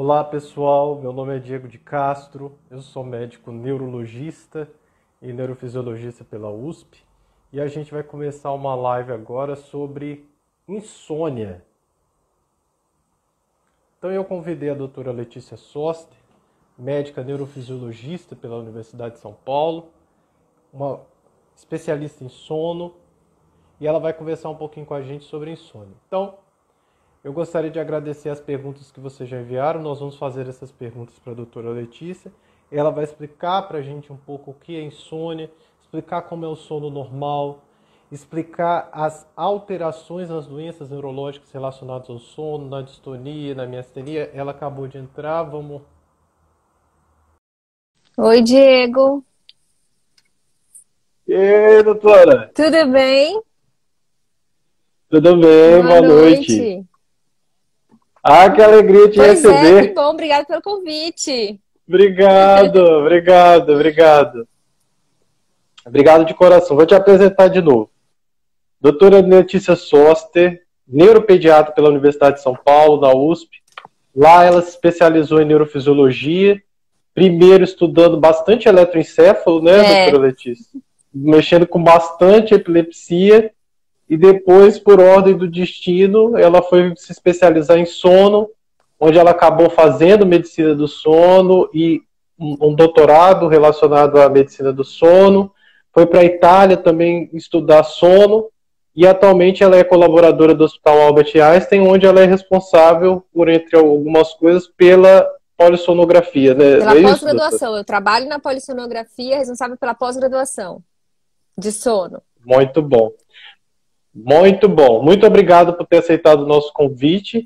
Olá pessoal, meu nome é Diego de Castro, eu sou médico neurologista e neurofisiologista pela USP e a gente vai começar uma live agora sobre insônia. Então eu convidei a doutora Letícia Soster, médica neurofisiologista pela Universidade de São Paulo, uma especialista em sono, e ela vai conversar um pouquinho com a gente sobre insônia. Então, eu gostaria de agradecer as perguntas que vocês já enviaram. Nós vamos fazer essas perguntas para a doutora Letícia. Ela vai explicar para a gente um pouco o que é insônia, explicar como é o sono normal, explicar as alterações nas doenças neurológicas relacionadas ao sono, na distonia, na miastenia. Ela acabou de entrar, vamos. Oi, Diego. E aí, doutora? Tudo bem? Tudo bem, boa, boa noite. noite. Ah, que alegria te pois receber. É, que bom, obrigado pelo convite. Obrigado, obrigado, obrigado. Obrigado de coração. Vou te apresentar de novo. Doutora Letícia Soster, neuropediatra pela Universidade de São Paulo, da USP. Lá ela se especializou em neurofisiologia, primeiro estudando bastante eletroencefalo, né, é. doutora Letícia? Mexendo com bastante epilepsia e depois, por ordem do destino, ela foi se especializar em sono, onde ela acabou fazendo medicina do sono e um doutorado relacionado à medicina do sono. Foi para a Itália também estudar sono e atualmente ela é colaboradora do Hospital Albert Einstein, onde ela é responsável por, entre algumas coisas, pela polissonografia. Né? Pela é pós-graduação. Eu trabalho na polissonografia, responsável pela pós-graduação de sono. Muito bom. Muito bom. Muito obrigado por ter aceitado o nosso convite.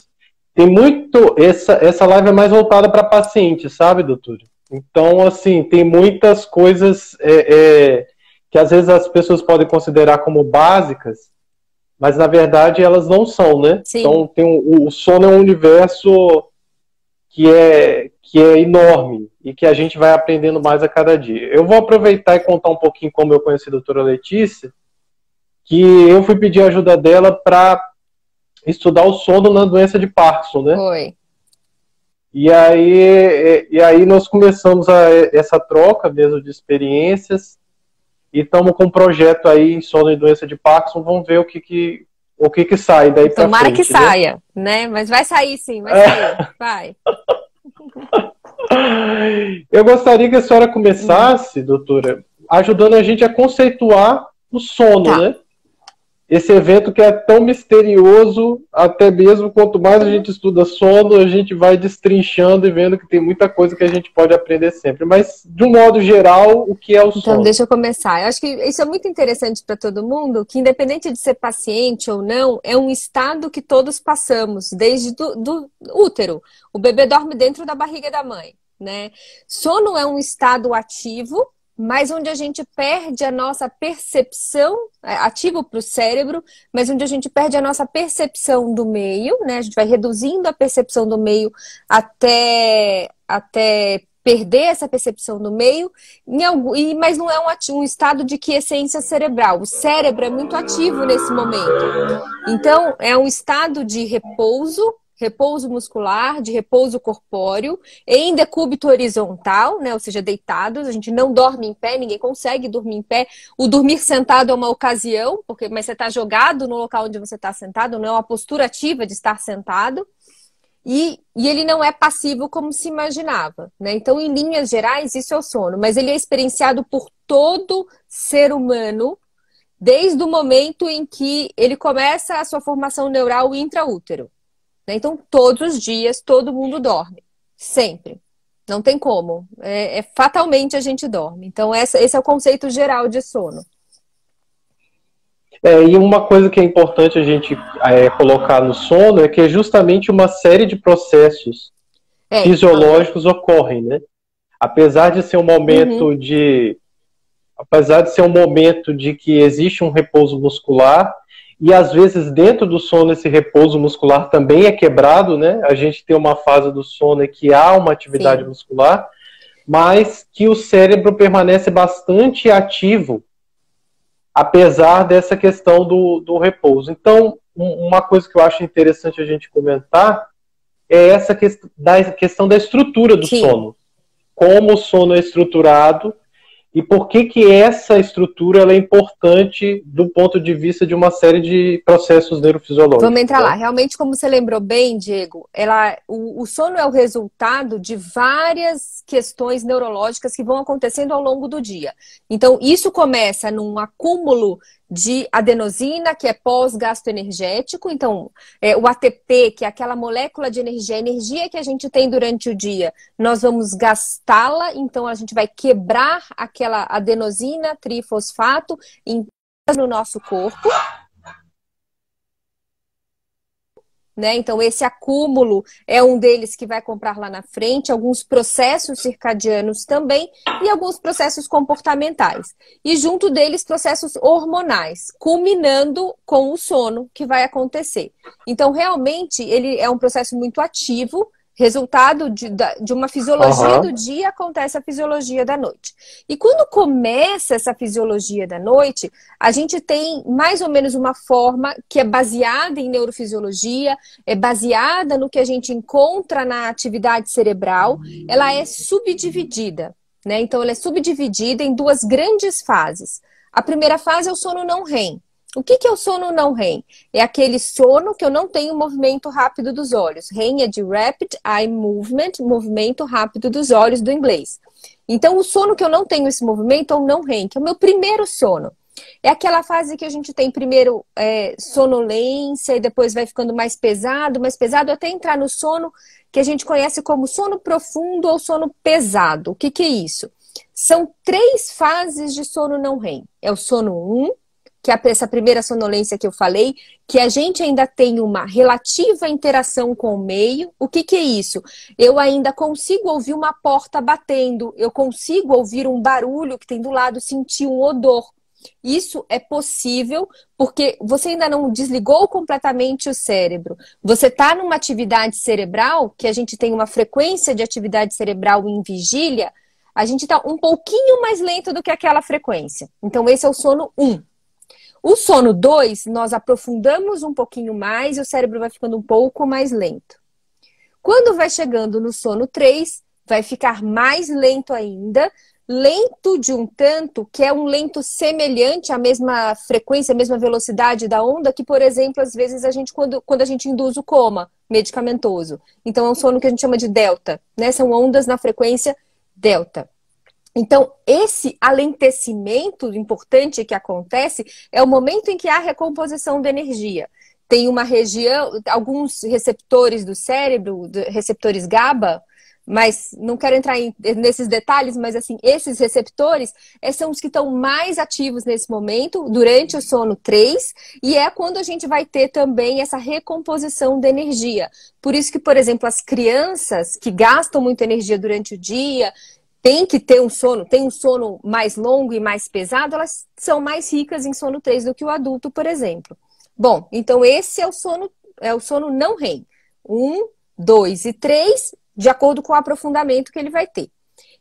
Tem muito. Essa, essa live é mais voltada para paciente, sabe, doutor? Então, assim, tem muitas coisas é, é, que às vezes as pessoas podem considerar como básicas, mas na verdade elas não são, né? Sim. Então, tem um, o sono é um universo que é, que é enorme e que a gente vai aprendendo mais a cada dia. Eu vou aproveitar e contar um pouquinho como eu conheci a doutora Letícia que eu fui pedir ajuda dela para estudar o sono na doença de Parkinson, né? Foi. E aí, e aí nós começamos a, essa troca mesmo de experiências e estamos com um projeto aí em sono e doença de Parkinson, vamos ver o que, que o que, que sai daí para Tomara que né? saia, né? Mas vai sair sim, vai sair, vai. Eu gostaria que a senhora começasse, doutora, ajudando a gente a conceituar o sono, tá. né? Esse evento que é tão misterioso, até mesmo quanto mais a gente estuda sono, a gente vai destrinchando e vendo que tem muita coisa que a gente pode aprender sempre. Mas, de um modo geral, o que é o então, sono? Então, deixa eu começar. Eu acho que isso é muito interessante para todo mundo, que independente de ser paciente ou não, é um estado que todos passamos, desde do, do útero. O bebê dorme dentro da barriga da mãe. Né? Sono é um estado ativo mas onde a gente perde a nossa percepção, é, ativo para o cérebro, mas onde a gente perde a nossa percepção do meio, né? A gente vai reduzindo a percepção do meio até, até perder essa percepção do meio, algum, e, mas não é um, um estado de quiescência cerebral. O cérebro é muito ativo nesse momento. Então, é um estado de repouso repouso muscular, de repouso corpóreo, em decúbito horizontal, né, ou seja, deitados. A gente não dorme em pé, ninguém consegue dormir em pé. O dormir sentado é uma ocasião, porque mas você está jogado no local onde você está sentado, não é uma postura ativa de estar sentado. E, e, ele não é passivo como se imaginava. Né? Então, em linhas gerais, isso é o sono, mas ele é experienciado por todo ser humano desde o momento em que ele começa a sua formação neural intraútero. Né? Então, todos os dias, todo mundo dorme. Sempre. Não tem como. É, é fatalmente a gente dorme. Então, essa, esse é o conceito geral de sono. É, e uma coisa que é importante a gente é, colocar no sono é que é justamente uma série de processos é, fisiológicos então... ocorrem, né? Apesar de ser um momento uhum. de. Apesar de ser um momento de que existe um repouso muscular, e às vezes dentro do sono esse repouso muscular também é quebrado, né? A gente tem uma fase do sono que há uma atividade Sim. muscular, mas que o cérebro permanece bastante ativo, apesar dessa questão do, do repouso. Então, uma coisa que eu acho interessante a gente comentar é essa questão da, questão da estrutura do Sim. sono. Como o sono é estruturado e por que que essa estrutura é importante do ponto de vista de uma série de processos neurofisiológicos. Vamos entrar né? lá. Realmente, como você lembrou bem, Diego, ela, o, o, sono é o resultado de várias questões neurológicas que vão acontecendo ao longo do dia. Então, isso começa num acúmulo de adenosina, que é pós-gasto energético. Então, é, o ATP, que é aquela molécula de energia, a energia que a gente tem durante o dia, nós vamos gastá-la, então a gente vai quebrar aquela adenosina, trifosfato, no nosso corpo né? Então, esse acúmulo é um deles que vai comprar lá na frente, alguns processos circadianos também e alguns processos comportamentais. E junto deles, processos hormonais, culminando com o sono que vai acontecer. Então, realmente, ele é um processo muito ativo Resultado de, de uma fisiologia uhum. do dia acontece a fisiologia da noite. E quando começa essa fisiologia da noite, a gente tem mais ou menos uma forma que é baseada em neurofisiologia, é baseada no que a gente encontra na atividade cerebral, ela é subdividida. Né? Então, ela é subdividida em duas grandes fases. A primeira fase é o sono não REM, o que, que é o sono não REM? É aquele sono que eu não tenho movimento rápido dos olhos. REM é de Rapid Eye Movement, movimento rápido dos olhos do inglês. Então, o sono que eu não tenho esse movimento é o não REM, que é o meu primeiro sono. É aquela fase que a gente tem primeiro é, sonolência e depois vai ficando mais pesado, mais pesado, até entrar no sono que a gente conhece como sono profundo ou sono pesado. O que, que é isso? São três fases de sono não REM. É o sono 1, um, que é essa primeira sonolência que eu falei, que a gente ainda tem uma relativa interação com o meio. O que, que é isso? Eu ainda consigo ouvir uma porta batendo, eu consigo ouvir um barulho que tem do lado, sentir um odor. Isso é possível porque você ainda não desligou completamente o cérebro. Você está numa atividade cerebral, que a gente tem uma frequência de atividade cerebral em vigília, a gente está um pouquinho mais lento do que aquela frequência. Então, esse é o sono 1. O sono 2, nós aprofundamos um pouquinho mais e o cérebro vai ficando um pouco mais lento. Quando vai chegando no sono 3, vai ficar mais lento ainda, lento de um tanto que é um lento semelhante à mesma frequência, à mesma velocidade da onda, que, por exemplo, às vezes a gente, quando, quando a gente induz o coma medicamentoso. Então, é um sono que a gente chama de delta, né? São ondas na frequência delta. Então, esse alentecimento importante que acontece é o momento em que há recomposição da energia. Tem uma região, alguns receptores do cérebro, receptores GABA, mas não quero entrar em, nesses detalhes, mas assim, esses receptores eh, são os que estão mais ativos nesse momento, durante o sono 3, e é quando a gente vai ter também essa recomposição da energia. Por isso que, por exemplo, as crianças que gastam muita energia durante o dia, tem que ter um sono, tem um sono mais longo e mais pesado, elas são mais ricas em sono 3 do que o adulto, por exemplo. Bom, então esse é o sono, é o sono não REM. Um, dois e três, de acordo com o aprofundamento que ele vai ter.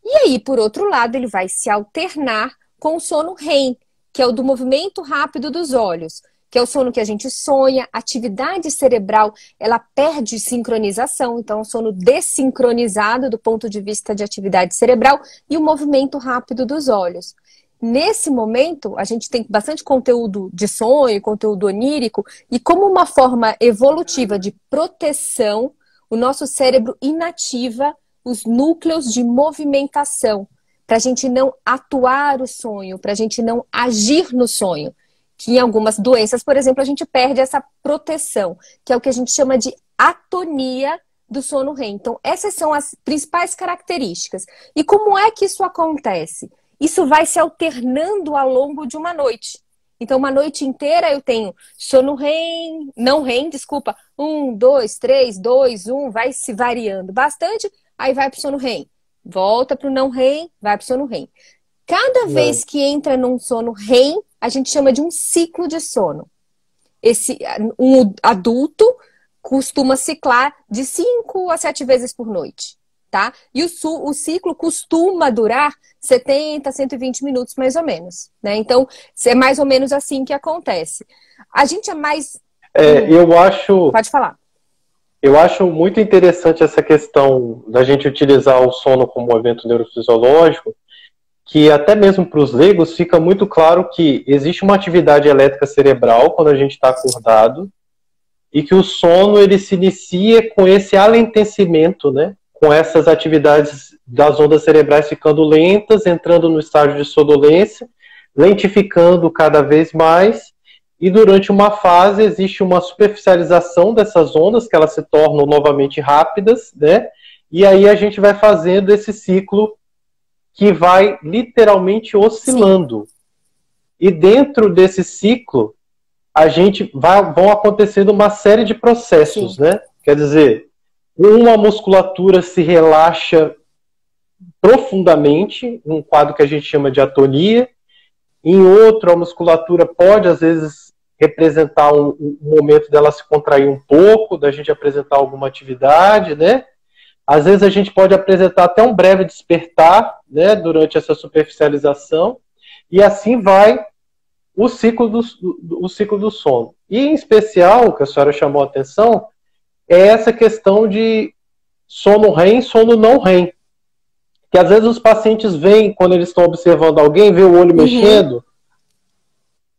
E aí, por outro lado, ele vai se alternar com o sono REM, que é o do movimento rápido dos olhos que é o sono que a gente sonha, atividade cerebral, ela perde sincronização, então é um sono desincronizado do ponto de vista de atividade cerebral e o movimento rápido dos olhos. Nesse momento, a gente tem bastante conteúdo de sonho, conteúdo onírico, e como uma forma evolutiva de proteção, o nosso cérebro inativa os núcleos de movimentação, para a gente não atuar o sonho, para a gente não agir no sonho que em algumas doenças, por exemplo, a gente perde essa proteção, que é o que a gente chama de atonia do sono REM. Então, essas são as principais características. E como é que isso acontece? Isso vai se alternando ao longo de uma noite. Então, uma noite inteira eu tenho sono REM, não REM, desculpa, um, dois, três, dois, um, vai se variando bastante, aí vai para o sono REM. Volta para o não REM, vai para o sono REM. Cada não. vez que entra num sono REM, a gente chama de um ciclo de sono. Esse um adulto costuma ciclar de 5 a 7 vezes por noite, tá? E o, o ciclo costuma durar 70, 120 minutos mais ou menos, né? Então, é mais ou menos assim que acontece. A gente é mais é, eu acho Pode falar. Eu acho muito interessante essa questão da gente utilizar o sono como um evento neurofisiológico, que até mesmo para os leigos fica muito claro que existe uma atividade elétrica cerebral quando a gente está acordado e que o sono ele se inicia com esse alentecimento, né? Com essas atividades das ondas cerebrais ficando lentas, entrando no estágio de sonolência, lentificando cada vez mais e durante uma fase existe uma superficialização dessas ondas, que elas se tornam novamente rápidas, né? E aí a gente vai fazendo esse ciclo que vai literalmente oscilando. Sim. E dentro desse ciclo, a gente vai, vão acontecendo uma série de processos, Sim. né? Quer dizer, uma musculatura se relaxa profundamente, um quadro que a gente chama de atonia, em outro a musculatura pode às vezes representar um, um, momento dela se contrair um pouco, da gente apresentar alguma atividade, né? Às vezes a gente pode apresentar até um breve despertar, né, durante essa superficialização, e assim vai o ciclo do, o ciclo do sono. E em especial, o que a senhora chamou a atenção, é essa questão de sono REM, sono não REM. Que às vezes os pacientes vêm, quando eles estão observando alguém, vê o olho uhum. mexendo,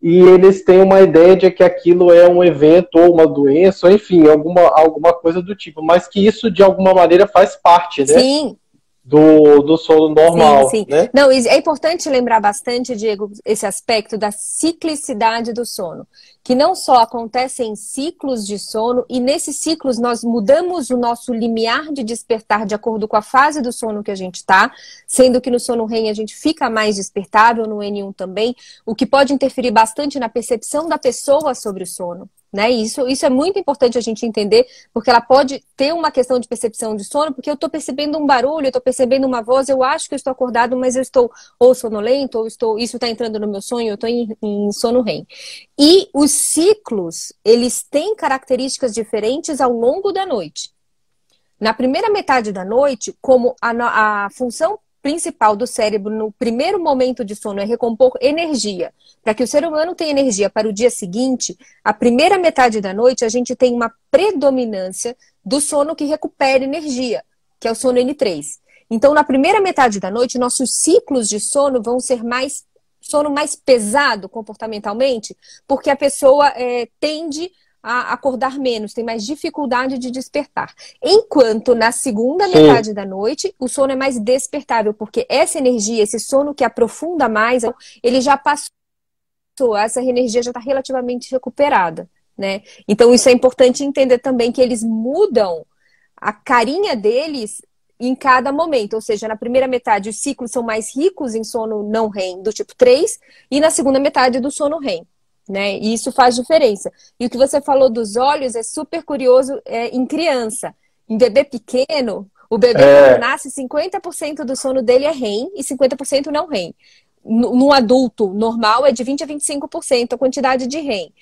e eles têm uma ideia de que aquilo é um evento ou uma doença, ou enfim, alguma, alguma coisa do tipo, mas que isso de alguma maneira faz parte, né? Sim, do, do sono normal. Sim, sim. Né? Não, é importante lembrar bastante, Diego, esse aspecto da ciclicidade do sono. Que não só acontece em ciclos de sono, e nesses ciclos nós mudamos o nosso limiar de despertar de acordo com a fase do sono que a gente está, sendo que no sono REM a gente fica mais despertável, no N1 também, o que pode interferir bastante na percepção da pessoa sobre o sono. Né? Isso, isso é muito importante a gente entender, porque ela pode ter uma questão de percepção de sono, porque eu estou percebendo um barulho, eu estou percebendo uma voz, eu acho que eu estou acordado, mas eu estou ou sonolento, ou estou, isso está entrando no meu sonho, eu estou em, em sono REM. E os ciclos, eles têm características diferentes ao longo da noite. Na primeira metade da noite, como a, a função principal do cérebro no primeiro momento de sono é recompor energia. Para que o ser humano tenha energia para o dia seguinte, a primeira metade da noite a gente tem uma predominância do sono que recupera energia, que é o sono N3. Então, na primeira metade da noite, nossos ciclos de sono vão ser mais sono mais pesado comportamentalmente, porque a pessoa é, tende a acordar menos, tem mais dificuldade de despertar. Enquanto na segunda Sim. metade da noite, o sono é mais despertável, porque essa energia, esse sono que aprofunda mais, ele já passou, essa energia já está relativamente recuperada. Né? Então, isso é importante entender também que eles mudam a carinha deles em cada momento. Ou seja, na primeira metade, os ciclos são mais ricos em sono não REM, do tipo 3, e na segunda metade, do sono REM né? E isso faz diferença. E o que você falou dos olhos é super curioso é, em criança. Em bebê pequeno, o bebê é... quando nasce, 50% do sono dele é REM e 50% não REM. Num adulto normal é de 20 a 25% a quantidade de REM.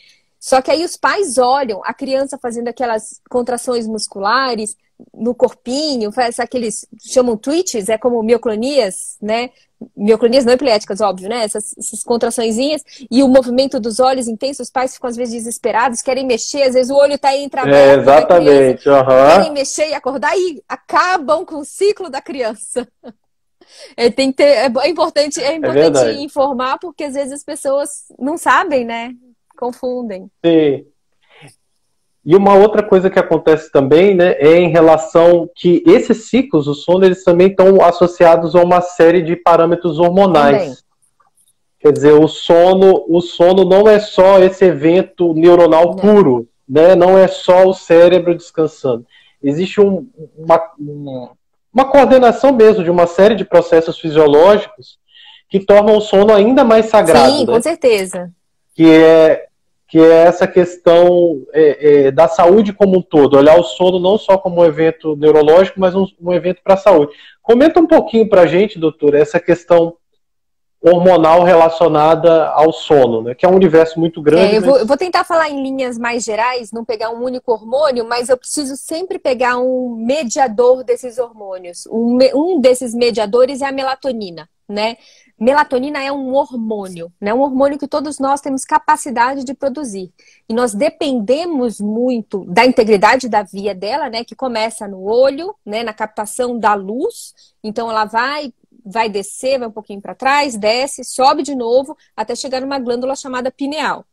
Só que aí os pais olham a criança fazendo aquelas contrações musculares no corpinho, faz aqueles chamam twitches, é como mioclonias, né? Mioclonias não epiléticas, óbvio, né? Essas, essas contraçõezinhas e o movimento dos olhos intensos, os pais ficam às vezes desesperados, querem mexer, às vezes o olho tá entreaberto. É, exatamente, uhum. querem mexer e acordar e acabam com o ciclo da criança. É, tem ter, é importante, é, é importante é informar porque às vezes as pessoas não sabem, né? Confundem. Sim. E uma outra coisa que acontece também, né, é em relação que esses ciclos, o sono, eles também estão associados a uma série de parâmetros hormonais. Também. Quer dizer, o sono, o sono não é só esse evento neuronal não. puro, né? Não é só o cérebro descansando. Existe um, uma, uma, uma coordenação mesmo de uma série de processos fisiológicos que tornam o sono ainda mais sagrado. Sim, né? com certeza. Que é que é essa questão é, é, da saúde como um todo, olhar o sono não só como um evento neurológico, mas um, um evento para a saúde. Comenta um pouquinho para a gente, doutor, essa questão hormonal relacionada ao sono, né? Que é um universo muito grande. É, eu, vou, eu, vou, tentar falar em linhas mais gerais, não pegar um único hormônio, mas eu preciso sempre pegar um mediador desses hormônios. Um, um desses mediadores é a melatonina, né? Melatonina é um hormônio, né? Um hormônio que todos nós temos capacidade de produzir. E nós dependemos muito da integridade da via dela, né? Que começa no olho, né? Na captação da luz. Então ela vai vai descer, vai um pouquinho para trás, desce, sobe de novo, até chegar numa glândula chamada pineal.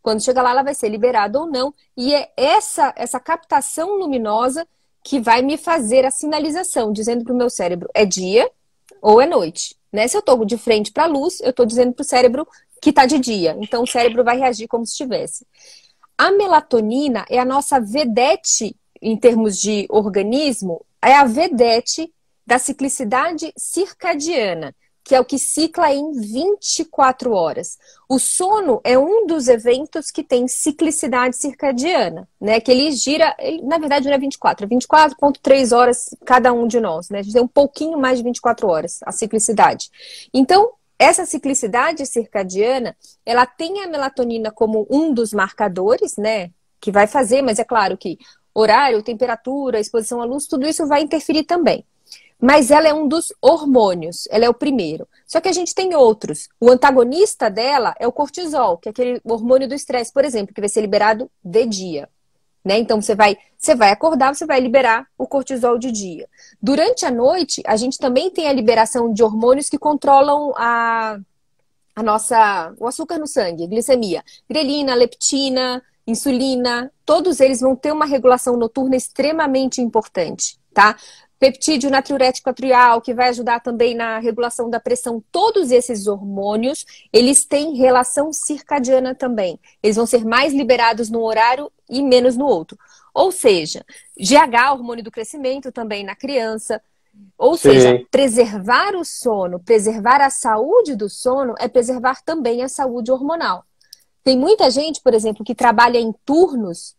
Quando chega lá, ela vai ser liberada ou não. E é essa, essa captação luminosa que vai me fazer a sinalização, dizendo para o meu cérebro é dia ou é noite. Né? Se eu estou de frente para a luz, eu estou dizendo para o cérebro que está de dia. Então o cérebro vai reagir como se estivesse. A melatonina é a nossa vedete em termos de organismo, é a vedete da ciclicidade circadiana, que é o que cicla em 24 horas. O sono é um dos eventos que tem ciclicidade circadiana, né? Que ele gira, ele, na verdade não é 24, é 24,3 horas cada um de nós, né? A gente tem um pouquinho mais de 24 horas a ciclicidade. Então, essa ciclicidade circadiana, ela tem a melatonina como um dos marcadores, né? Que vai fazer, mas é claro que horário, temperatura, exposição à luz, tudo isso vai interferir também. Mas ela é um dos hormônios, ela é o primeiro. Só que a gente tem outros. O antagonista dela é o cortisol, que é aquele hormônio do estresse, por exemplo, que vai ser liberado de dia. Né? Então você vai, você vai acordar, você vai liberar o cortisol de dia. Durante a noite, a gente também tem a liberação de hormônios que controlam a, a nossa, o açúcar no sangue, glicemia, grelina, leptina, insulina, todos eles vão ter uma regulação noturna extremamente importante, tá? Peptídeo natriurético atrial, que vai ajudar também na regulação da pressão. Todos esses hormônios, eles têm relação circadiana também. Eles vão ser mais liberados no horário e menos no outro. Ou seja, GH, hormônio do crescimento também na criança. Ou Sim. seja, preservar o sono, preservar a saúde do sono é preservar também a saúde hormonal. Tem muita gente, por exemplo, que trabalha em turnos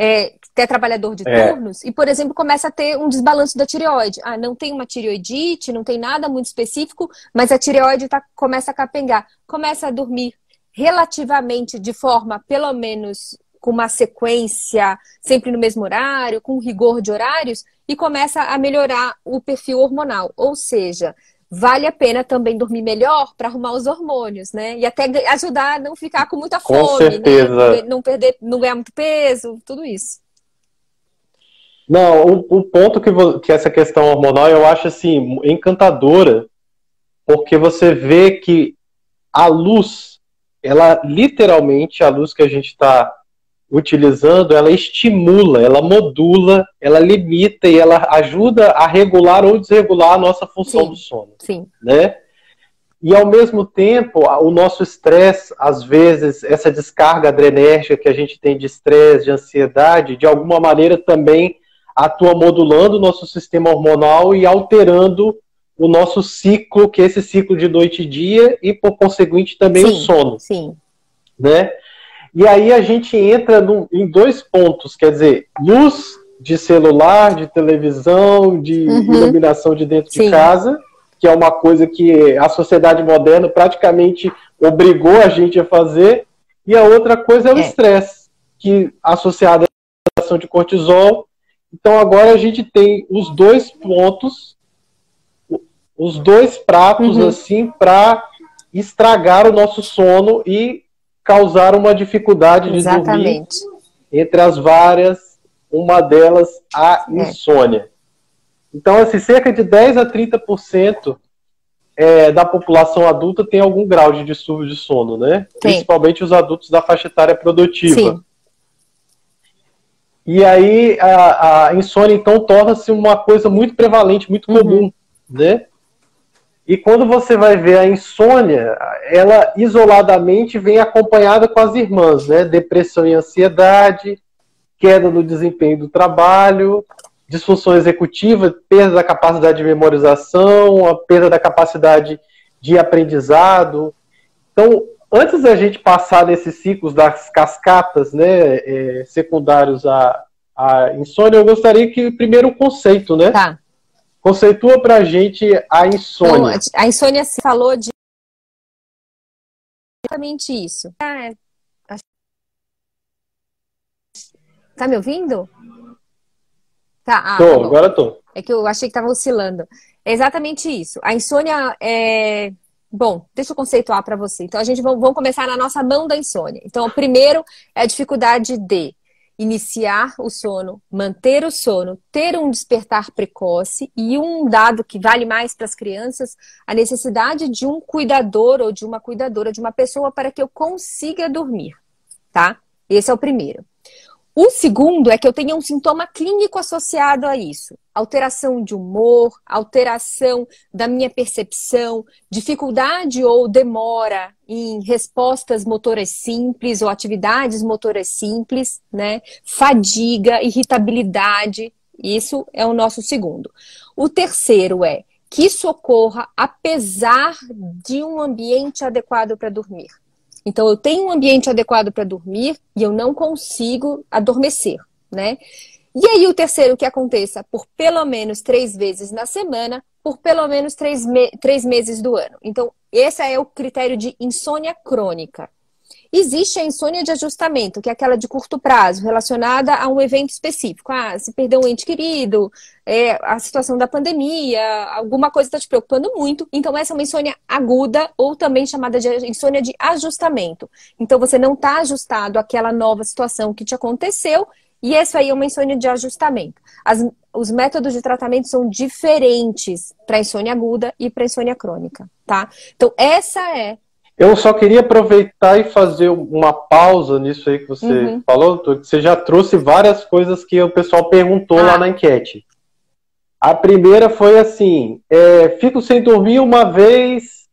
é, que é trabalhador de é. turnos, e, por exemplo, começa a ter um desbalanço da tireoide. Ah, não tem uma tireoidite, não tem nada muito específico, mas a tireoide tá, começa a capengar. Começa a dormir relativamente de forma, pelo menos, com uma sequência, sempre no mesmo horário, com rigor de horários, e começa a melhorar o perfil hormonal. Ou seja, vale a pena também dormir melhor para arrumar os hormônios, né? E até ajudar a não ficar com muita fome, com né? certeza. Né? Não perder, não ganhar muito peso, tudo isso. Não, o, o ponto que, que essa questão hormonal eu acho assim encantadora, porque você vê que a luz, ela literalmente a luz que a gente está utilizando, ela estimula, ela modula, ela limita e ela ajuda a regular ou desregular a nossa função sim, do sono. Sim. Né? E ao mesmo tempo, o nosso estresse, às vezes, essa descarga adrenérgica que a gente tem de estresse, de ansiedade, de alguma maneira também atua modulando o nosso sistema hormonal e alterando o nosso ciclo, que é esse ciclo de noite e dia, e por conseguinte também sim, o sono. Sim. Né? E aí a gente entra no, em dois pontos, quer dizer, luz de celular, de televisão, de uhum. iluminação de dentro Sim. de casa, que é uma coisa que a sociedade moderna praticamente obrigou a gente a fazer, e a outra coisa é o é. estresse, que associado à ação de cortisol. Então agora a gente tem os dois pontos, os dois pratos uhum. assim para estragar o nosso sono e causar uma dificuldade de Exatamente. dormir, entre as várias, uma delas a é. insônia. Então, assim, cerca de 10 a 30% é, da população adulta tem algum grau de distúrbio de sono, né? Sim. Principalmente os adultos da faixa etária produtiva. Sim. E aí a, a insônia, então, torna-se uma coisa muito prevalente, muito uhum. comum, né? E quando você vai ver a insônia, ela isoladamente vem acompanhada com as irmãs, né? Depressão e ansiedade, queda no desempenho do trabalho, disfunção executiva, perda da capacidade de memorização, a perda da capacidade de aprendizado. Então, antes da gente passar nesses ciclos das cascatas, né, é, secundários à, à insônia, eu gostaria que primeiro o conceito, né? Tá. Conceitua pra gente a insônia. Então, a insônia se falou de exatamente isso. Ah, é... Tá me ouvindo? Tá, ah, tô, tá agora tô. É que eu achei que tava oscilando. É exatamente isso. A insônia é, Bom, deixa eu conceituar para você. Então, a gente vamos começar na nossa mão da insônia. Então, o primeiro é a dificuldade de iniciar o sono, manter o sono, ter um despertar precoce e um dado que vale mais para as crianças, a necessidade de um cuidador ou de uma cuidadora, de uma pessoa para que eu consiga dormir, tá? Esse é o primeiro. O segundo é que eu tenha um sintoma clínico associado a isso. Alteração de humor, alteração da minha percepção, dificuldade ou demora em respostas motoras simples ou atividades motoras simples, né? Fadiga, irritabilidade. Isso é o nosso segundo. O terceiro é que isso ocorra apesar de um ambiente adequado para dormir. Então, eu tenho um ambiente adequado para dormir e eu não consigo adormecer, né? E aí, o terceiro que aconteça por pelo menos três vezes na semana, por pelo menos três, me três meses do ano. Então, esse é o critério de insônia crônica. Existe a insônia de ajustamento, que é aquela de curto prazo, relacionada a um evento específico. Ah, se perdeu um ente querido, é, a situação da pandemia, alguma coisa está te preocupando muito. Então, essa é uma insônia aguda, ou também chamada de insônia de ajustamento. Então, você não está ajustado àquela nova situação que te aconteceu, e essa aí é uma insônia de ajustamento. As, os métodos de tratamento são diferentes para insônia aguda e para insônia crônica, tá? Então, essa é eu só queria aproveitar e fazer uma pausa nisso aí que você uhum. falou, você já trouxe várias coisas que o pessoal perguntou ah. lá na enquete. A primeira foi assim: é, fico sem dormir uma vez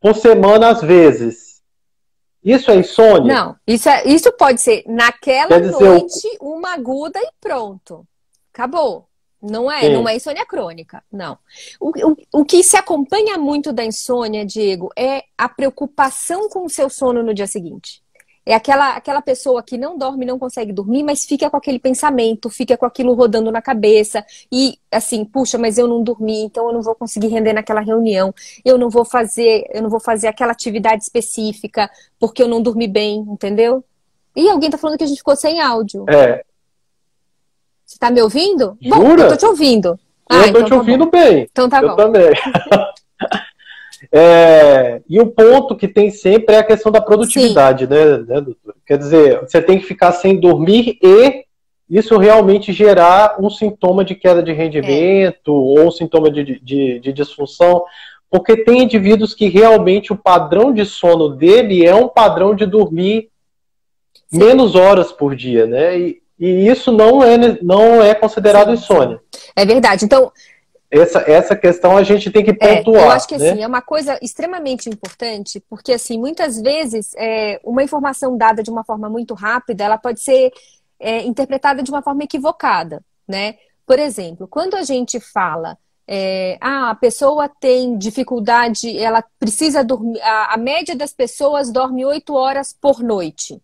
por semana, às vezes. Isso é insônia? Não, isso, é, isso pode ser naquela dizer, noite, uma aguda e pronto. Acabou. Não é, Sim. não é insônia crônica, não. O, o, o que se acompanha muito da insônia, Diego, é a preocupação com o seu sono no dia seguinte. É aquela, aquela pessoa que não dorme, não consegue dormir, mas fica com aquele pensamento, fica com aquilo rodando na cabeça. E assim, puxa, mas eu não dormi, então eu não vou conseguir render naquela reunião. Eu não vou fazer, eu não vou fazer aquela atividade específica porque eu não dormi bem, entendeu? E alguém tá falando que a gente ficou sem áudio. É, está me ouvindo? Jura? Bom, eu tô te ouvindo. Eu ah, então te tá ouvindo bom. bem. Então tá eu bom. também. é, e o ponto que tem sempre é a questão da produtividade, né, né, doutor? Quer dizer, você tem que ficar sem dormir e isso realmente gerar um sintoma de queda de rendimento é. ou um sintoma de, de, de disfunção, porque tem indivíduos que realmente o padrão de sono dele é um padrão de dormir Sim. menos horas por dia, né? E, e isso não é, não é considerado sim, insônia. É verdade. Então. Essa, essa questão a gente tem que pontuar. É, eu acho que né? assim, é uma coisa extremamente importante, porque assim, muitas vezes é, uma informação dada de uma forma muito rápida, ela pode ser é, interpretada de uma forma equivocada, né? Por exemplo, quando a gente fala é, ah, a pessoa tem dificuldade, ela precisa dormir. A, a média das pessoas dorme oito horas por noite.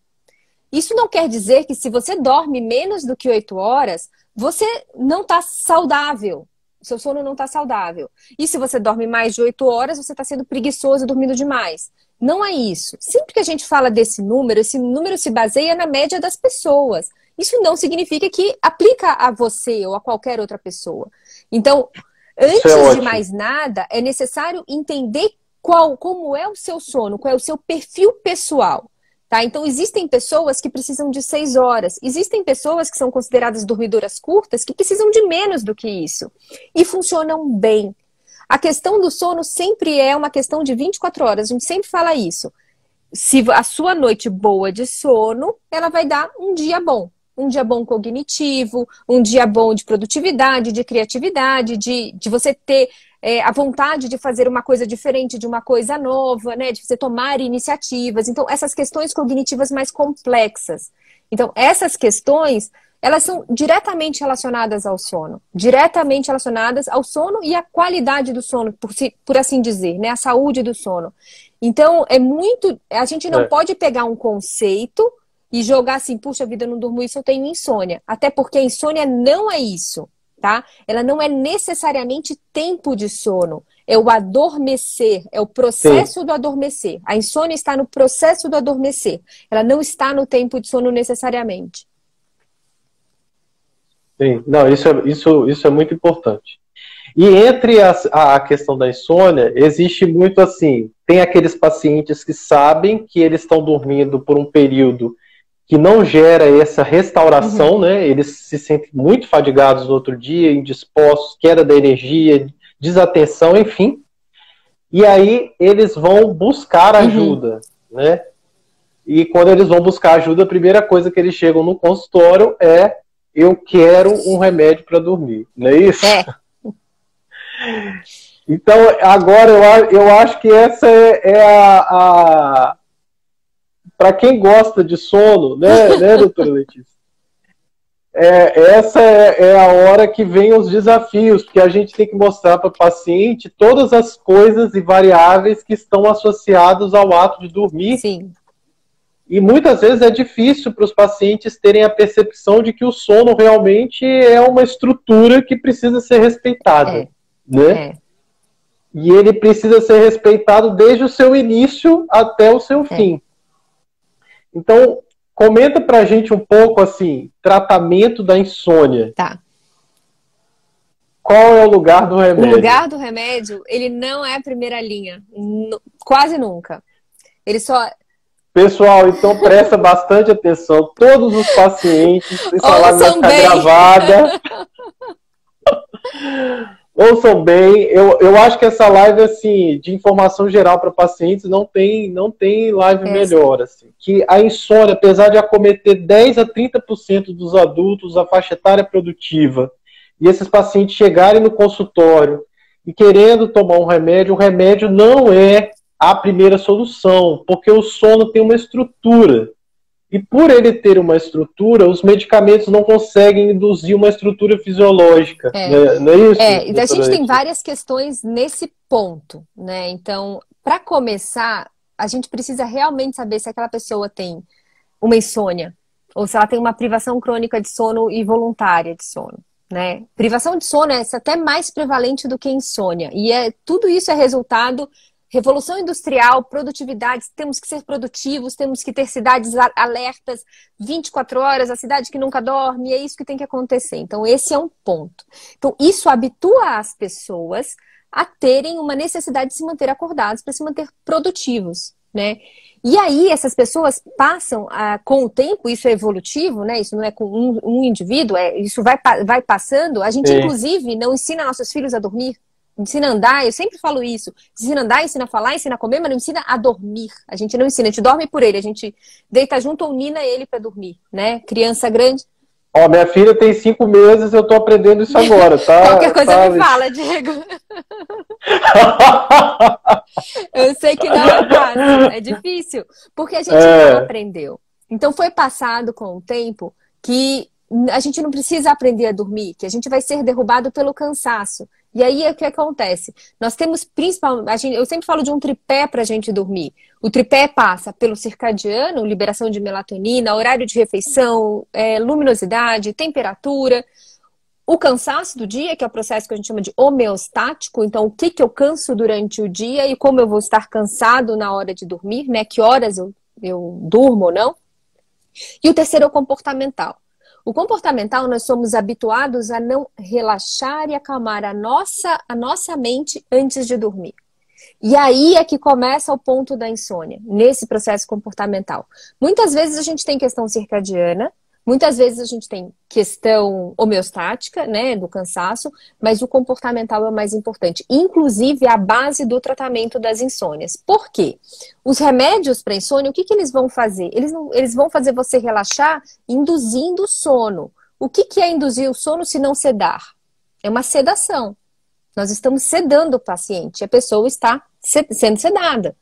Isso não quer dizer que se você dorme menos do que oito horas, você não está saudável. Seu sono não está saudável. E se você dorme mais de oito horas, você está sendo preguiçoso e dormindo demais. Não é isso. Sempre que a gente fala desse número, esse número se baseia na média das pessoas. Isso não significa que aplica a você ou a qualquer outra pessoa. Então, é antes é de mais nada, é necessário entender qual, como é o seu sono, qual é o seu perfil pessoal. Tá? Então, existem pessoas que precisam de seis horas, existem pessoas que são consideradas dormidoras curtas que precisam de menos do que isso e funcionam bem. A questão do sono sempre é uma questão de 24 horas, a gente sempre fala isso. Se a sua noite boa de sono, ela vai dar um dia bom. Um dia bom cognitivo, um dia bom de produtividade, de criatividade, de, de você ter é, a vontade de fazer uma coisa diferente, de uma coisa nova, né? De você tomar iniciativas. Então, essas questões cognitivas mais complexas. Então, essas questões, elas são diretamente relacionadas ao sono. Diretamente relacionadas ao sono e à qualidade do sono, por, si, por assim dizer, né? A saúde do sono. Então, é muito. A gente não é. pode pegar um conceito e jogar assim, puxa vida, eu não durmo isso, eu tenho insônia. Até porque a insônia não é isso tá? Ela não é necessariamente tempo de sono, é o adormecer, é o processo Sim. do adormecer. A insônia está no processo do adormecer, ela não está no tempo de sono necessariamente. Sim, não, isso é, isso, isso é muito importante. E entre a, a questão da insônia, existe muito assim, tem aqueles pacientes que sabem que eles estão dormindo por um período que não gera essa restauração, uhum. né? Eles se sentem muito fadigados no outro dia, indispostos, queda da energia, desatenção, enfim. E aí eles vão buscar uhum. ajuda, uhum. né? E quando eles vão buscar ajuda, a primeira coisa que eles chegam no consultório é eu quero um remédio para dormir, não é isso? É. Então, agora eu, eu acho que essa é, é a, a para quem gosta de sono, né, né doutora Letícia? É, essa é, é, a hora que vem os desafios, porque a gente tem que mostrar para o paciente todas as coisas e variáveis que estão associadas ao ato de dormir. Sim. E muitas vezes é difícil para os pacientes terem a percepção de que o sono realmente é uma estrutura que precisa ser respeitada. É. Né? É. E ele precisa ser respeitado desde o seu início até o seu é. fim. Então, comenta pra gente um pouco assim, tratamento da insônia. Tá. Qual é o lugar do remédio? O lugar do remédio, ele não é a primeira linha, quase nunca. Ele só Pessoal, então presta bastante atenção. Todos os pacientes, essa live vai ficar gravada. Ouçam bem, eu, eu acho que essa live assim de informação geral para pacientes não tem não tem live é melhor assim. Que a insônia, apesar de acometer 10 a 30% dos adultos a faixa etária produtiva, e esses pacientes chegarem no consultório e querendo tomar um remédio, o remédio não é a primeira solução, porque o sono tem uma estrutura. E por ele ter uma estrutura, os medicamentos não conseguem induzir uma estrutura fisiológica. É. Né? Não é isso? É, e a gente tem várias questões nesse ponto, né? Então, para começar, a gente precisa realmente saber se aquela pessoa tem uma insônia, ou se ela tem uma privação crônica de sono e voluntária de sono. Né? Privação de sono é até mais prevalente do que insônia. E é, tudo isso é resultado Revolução industrial, produtividade, temos que ser produtivos, temos que ter cidades alertas 24 horas, a cidade que nunca dorme, é isso que tem que acontecer. Então, esse é um ponto. Então, isso habitua as pessoas a terem uma necessidade de se manter acordados para se manter produtivos, né? E aí, essas pessoas passam ah, com o tempo, isso é evolutivo, né? Isso não é com um, um indivíduo, é, isso vai, vai passando. A gente, Sim. inclusive, não ensina nossos filhos a dormir ensina a andar, eu sempre falo isso. Ensina a andar, ensina a falar, ensina a comer, mas não ensina a dormir. A gente não ensina, a gente dorme por ele, a gente deita junto ou nina ele para dormir, né? Criança grande. Ó, minha filha tem cinco meses, eu tô aprendendo isso agora, tá? Qualquer coisa tá... me fala, Diego. eu sei que não é fácil, é difícil, porque a gente é... não aprendeu. Então foi passado com o tempo que a gente não precisa aprender a dormir, que a gente vai ser derrubado pelo cansaço. E aí o que acontece? Nós temos principalmente, eu sempre falo de um tripé para a gente dormir. O tripé passa pelo circadiano, liberação de melatonina, horário de refeição, é, luminosidade, temperatura. O cansaço do dia, que é o processo que a gente chama de homeostático, então o que, que eu canso durante o dia e como eu vou estar cansado na hora de dormir, né? Que horas eu, eu durmo ou não. E o terceiro é o comportamental. O comportamental, nós somos habituados a não relaxar e acalmar a nossa, a nossa mente antes de dormir. E aí é que começa o ponto da insônia, nesse processo comportamental. Muitas vezes a gente tem questão circadiana, Muitas vezes a gente tem questão homeostática, né, do cansaço, mas o comportamental é o mais importante. Inclusive a base do tratamento das insônias. Por quê? Os remédios para insônia, o que, que eles vão fazer? Eles, não, eles vão fazer você relaxar induzindo sono. O que, que é induzir o sono se não sedar? É uma sedação. Nós estamos sedando o paciente, a pessoa está sendo sedada.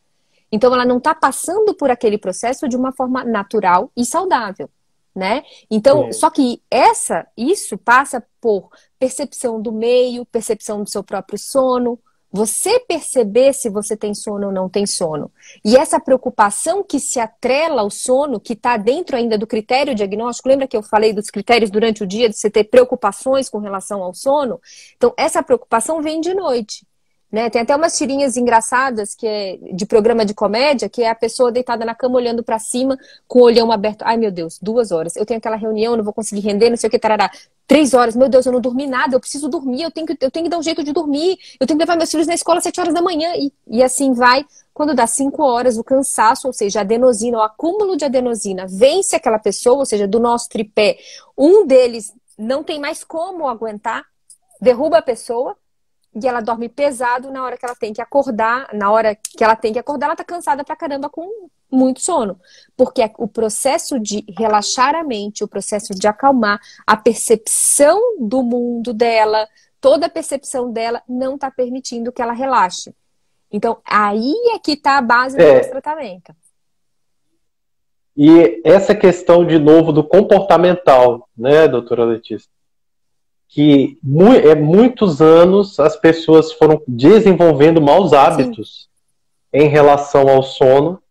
Então, ela não está passando por aquele processo de uma forma natural e saudável né? Então, é. só que essa, isso passa por percepção do meio, percepção do seu próprio sono, você perceber se você tem sono ou não tem sono. E essa preocupação que se atrela ao sono, que está dentro ainda do critério diagnóstico, lembra que eu falei dos critérios durante o dia, de você ter preocupações com relação ao sono? Então, essa preocupação vem de noite. Né? Tem até umas tirinhas engraçadas que é de programa de comédia, que é a pessoa deitada na cama olhando para cima com o olhão aberto. Ai, meu Deus, duas horas. Eu tenho aquela reunião, não vou conseguir render, não sei o que, tarará. Três horas, meu Deus, eu não dormi nada, eu preciso dormir, eu tenho que, eu tenho que dar um jeito de dormir, eu tenho que levar meus filhos na escola às sete horas da manhã. E, e assim vai, Quando dá 5 horas, o cansaço, ou seja, a adenosina, o acúmulo de adenosina, vence aquela pessoa, ou seja, do nosso tripé, um deles não tem mais como aguentar, derruba a pessoa e ela dorme pesado na hora que ela tem que acordar, na hora que ela tem que acordar, ela tá cansada pra caramba com muito sono. Porque o processo de relaxar a mente, o processo de acalmar, a percepção do mundo dela, toda a percepção dela não está permitindo que ela relaxe. Então, aí é que está a base do é. nosso tratamento. E essa questão, de novo, do comportamental, né, doutora Letícia? Que é muitos anos as pessoas foram desenvolvendo maus hábitos Sim. em relação ao sono.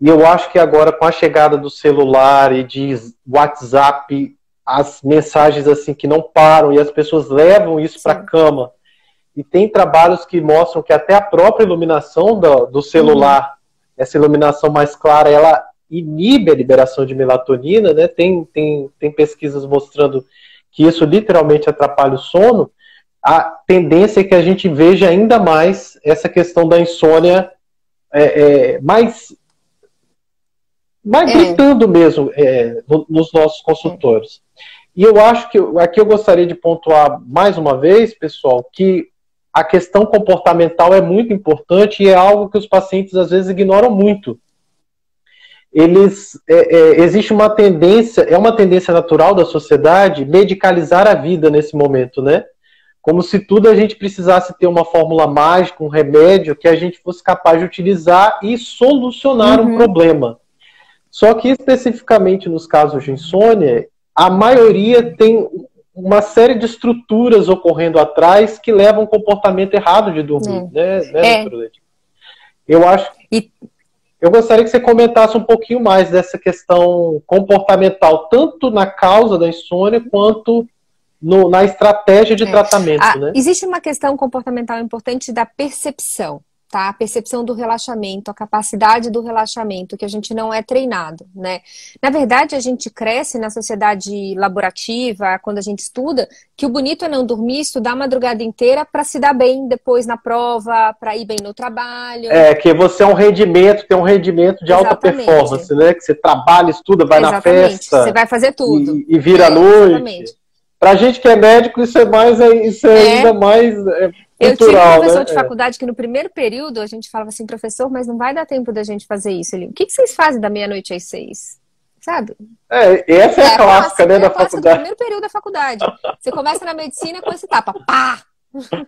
E eu acho que agora, com a chegada do celular e de WhatsApp, as mensagens assim que não param e as pessoas levam isso para a cama. E tem trabalhos que mostram que até a própria iluminação do, do celular, uhum. essa iluminação mais clara, ela inibe a liberação de melatonina, né? Tem, tem, tem pesquisas mostrando que isso literalmente atrapalha o sono. A tendência é que a gente veja ainda mais essa questão da insônia é, é, mais, mais é. gritando mesmo é, no, nos nossos consultórios. E eu acho que aqui eu gostaria de pontuar mais uma vez, pessoal, que a questão comportamental é muito importante e é algo que os pacientes às vezes ignoram muito eles é, é, existe uma tendência, é uma tendência natural da sociedade medicalizar a vida nesse momento, né? Como se tudo a gente precisasse ter uma fórmula mágica, um remédio que a gente fosse capaz de utilizar e solucionar uhum. um problema. Só que especificamente nos casos de insônia, a maioria tem uma série de estruturas ocorrendo atrás que levam um comportamento errado de dormir, é. né, né é. Eu acho. E eu gostaria que você comentasse um pouquinho mais dessa questão comportamental, tanto na causa da insônia quanto no, na estratégia de é. tratamento. Ah, né? Existe uma questão comportamental importante da percepção tá? A percepção do relaxamento, a capacidade do relaxamento, que a gente não é treinado, né? Na verdade, a gente cresce na sociedade laborativa, quando a gente estuda, que o bonito é não dormir, estudar a madrugada inteira para se dar bem depois na prova, para ir bem no trabalho. É, que você é um rendimento, tem um rendimento de alta performance, né? Que você trabalha, estuda, vai exatamente. na festa. Você vai fazer tudo. E, e vira é, noite. Exatamente. Pra gente que é médico, isso é mais, isso é, é. ainda mais é, eu tive um professor né? de é. faculdade que no primeiro período a gente falava assim, professor, mas não vai dar tempo da gente fazer isso. Ele, o que, que vocês fazem da meia-noite às seis? Sabe? É, essa é, é a clássica, né, é da faculdade. do primeiro período da faculdade. Você começa na medicina com esse tapa, pá!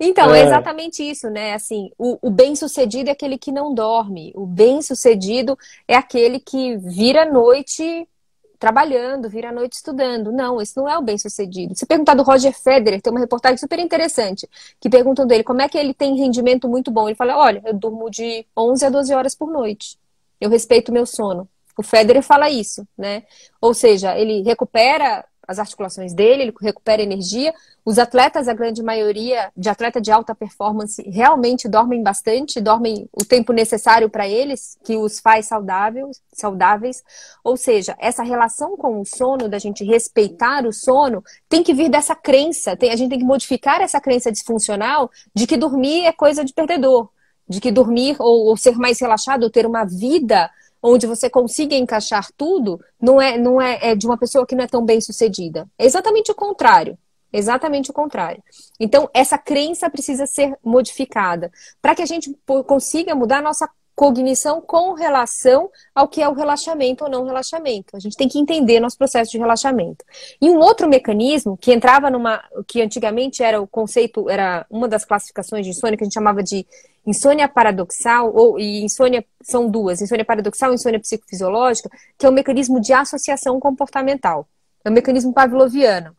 Então, é. é. exatamente isso, né? Assim, o, o bem-sucedido é aquele que não dorme. O bem-sucedido é aquele que vira noite trabalhando, vira à noite estudando. Não, isso não é o bem-sucedido. Se perguntar do Roger Federer, tem uma reportagem super interessante, que perguntam dele como é que ele tem rendimento muito bom. Ele fala: olha, eu durmo de 11 a 12 horas por noite. Eu respeito o meu sono. O Federer fala isso, né? Ou seja, ele recupera as articulações dele, ele recupera energia. Os atletas, a grande maioria de atleta de alta performance, realmente dormem bastante, dormem o tempo necessário para eles, que os faz saudáveis, saudáveis. Ou seja, essa relação com o sono, da gente respeitar o sono, tem que vir dessa crença. Tem, a gente tem que modificar essa crença disfuncional de que dormir é coisa de perdedor, de que dormir ou, ou ser mais relaxado, ou ter uma vida onde você consiga encaixar tudo, não é, não é, é de uma pessoa que não é tão bem sucedida. É exatamente o contrário. Exatamente o contrário. Então, essa crença precisa ser modificada para que a gente consiga mudar a nossa cognição com relação ao que é o relaxamento ou não relaxamento. A gente tem que entender nosso processo de relaxamento. E um outro mecanismo que entrava numa que antigamente era o conceito, era uma das classificações de insônia que a gente chamava de insônia paradoxal ou e insônia são duas, insônia paradoxal e insônia psicofisiológica, que é o um mecanismo de associação comportamental. É um mecanismo pavloviano.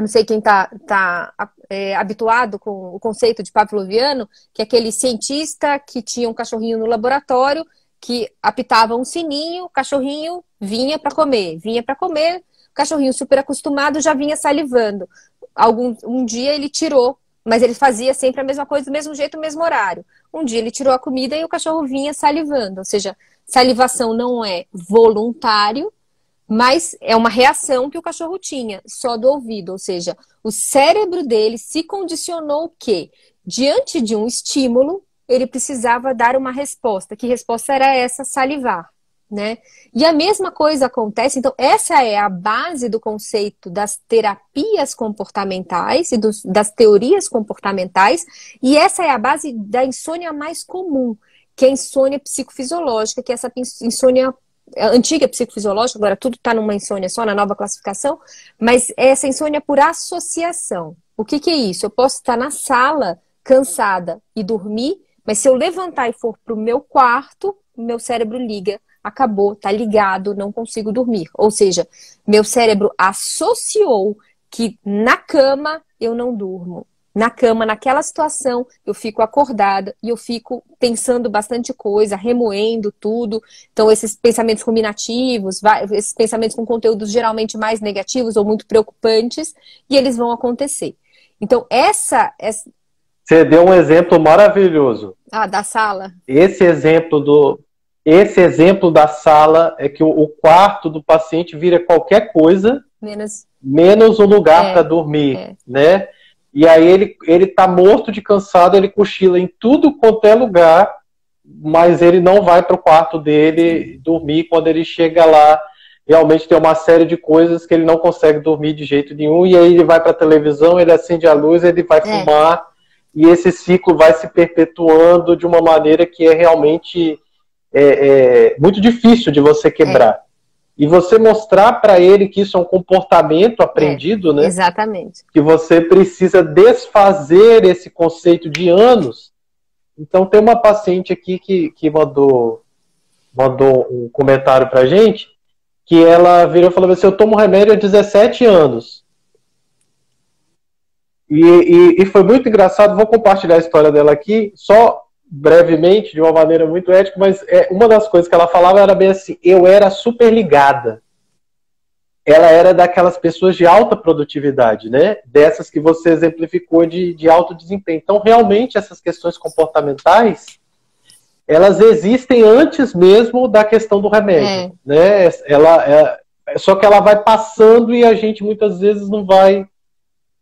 Não sei quem está tá, é, habituado com o conceito de pavloviano, que é aquele cientista que tinha um cachorrinho no laboratório, que apitava um sininho, o cachorrinho vinha para comer, vinha para comer, o cachorrinho super acostumado já vinha salivando. Algum, um dia ele tirou, mas ele fazia sempre a mesma coisa, do mesmo jeito, no mesmo horário. Um dia ele tirou a comida e o cachorro vinha salivando, ou seja, salivação não é voluntário, mas é uma reação que o cachorro tinha, só do ouvido. Ou seja, o cérebro dele se condicionou que, diante de um estímulo, ele precisava dar uma resposta. Que resposta era essa? Salivar. Né? E a mesma coisa acontece, então, essa é a base do conceito das terapias comportamentais e dos, das teorias comportamentais, e essa é a base da insônia mais comum, que é a insônia psicofisiológica, que é essa insônia antiga psicofisiológica, agora tudo está numa insônia só, na nova classificação, mas é essa insônia por associação. O que, que é isso? Eu posso estar na sala, cansada e dormir, mas se eu levantar e for para o meu quarto, meu cérebro liga, acabou, tá ligado, não consigo dormir. Ou seja, meu cérebro associou que na cama eu não durmo na cama, naquela situação, eu fico acordada e eu fico pensando bastante coisa, remoendo tudo. Então, esses pensamentos ruminativos, esses pensamentos com conteúdos geralmente mais negativos ou muito preocupantes, e eles vão acontecer. Então, essa. essa... Você deu um exemplo maravilhoso. Ah, da sala. Esse exemplo do. Esse exemplo da sala é que o quarto do paciente vira qualquer coisa menos, menos um lugar é, para dormir, é. né? E aí ele, ele tá morto de cansado, ele cochila em tudo quanto é lugar, mas ele não vai para o quarto dele dormir quando ele chega lá. Realmente tem uma série de coisas que ele não consegue dormir de jeito nenhum, e aí ele vai para a televisão, ele acende a luz, ele vai é. fumar, e esse ciclo vai se perpetuando de uma maneira que é realmente é, é, muito difícil de você quebrar. E você mostrar para ele que isso é um comportamento aprendido, é, né? Exatamente. Que você precisa desfazer esse conceito de anos. Então tem uma paciente aqui que, que mandou, mandou um comentário para gente, que ela virou e falou assim, eu tomo remédio há 17 anos. E, e, e, foi muito engraçado, vou compartilhar a história dela aqui, só brevemente, de uma maneira muito ética, mas é, uma das coisas que ela falava era bem assim: eu era super ligada. Ela era daquelas pessoas de alta produtividade, né? Dessas que você exemplificou de, de alto desempenho. Então, realmente, essas questões comportamentais, elas existem antes mesmo da questão do remédio, é. né? Ela, é, só que ela vai passando e a gente muitas vezes não vai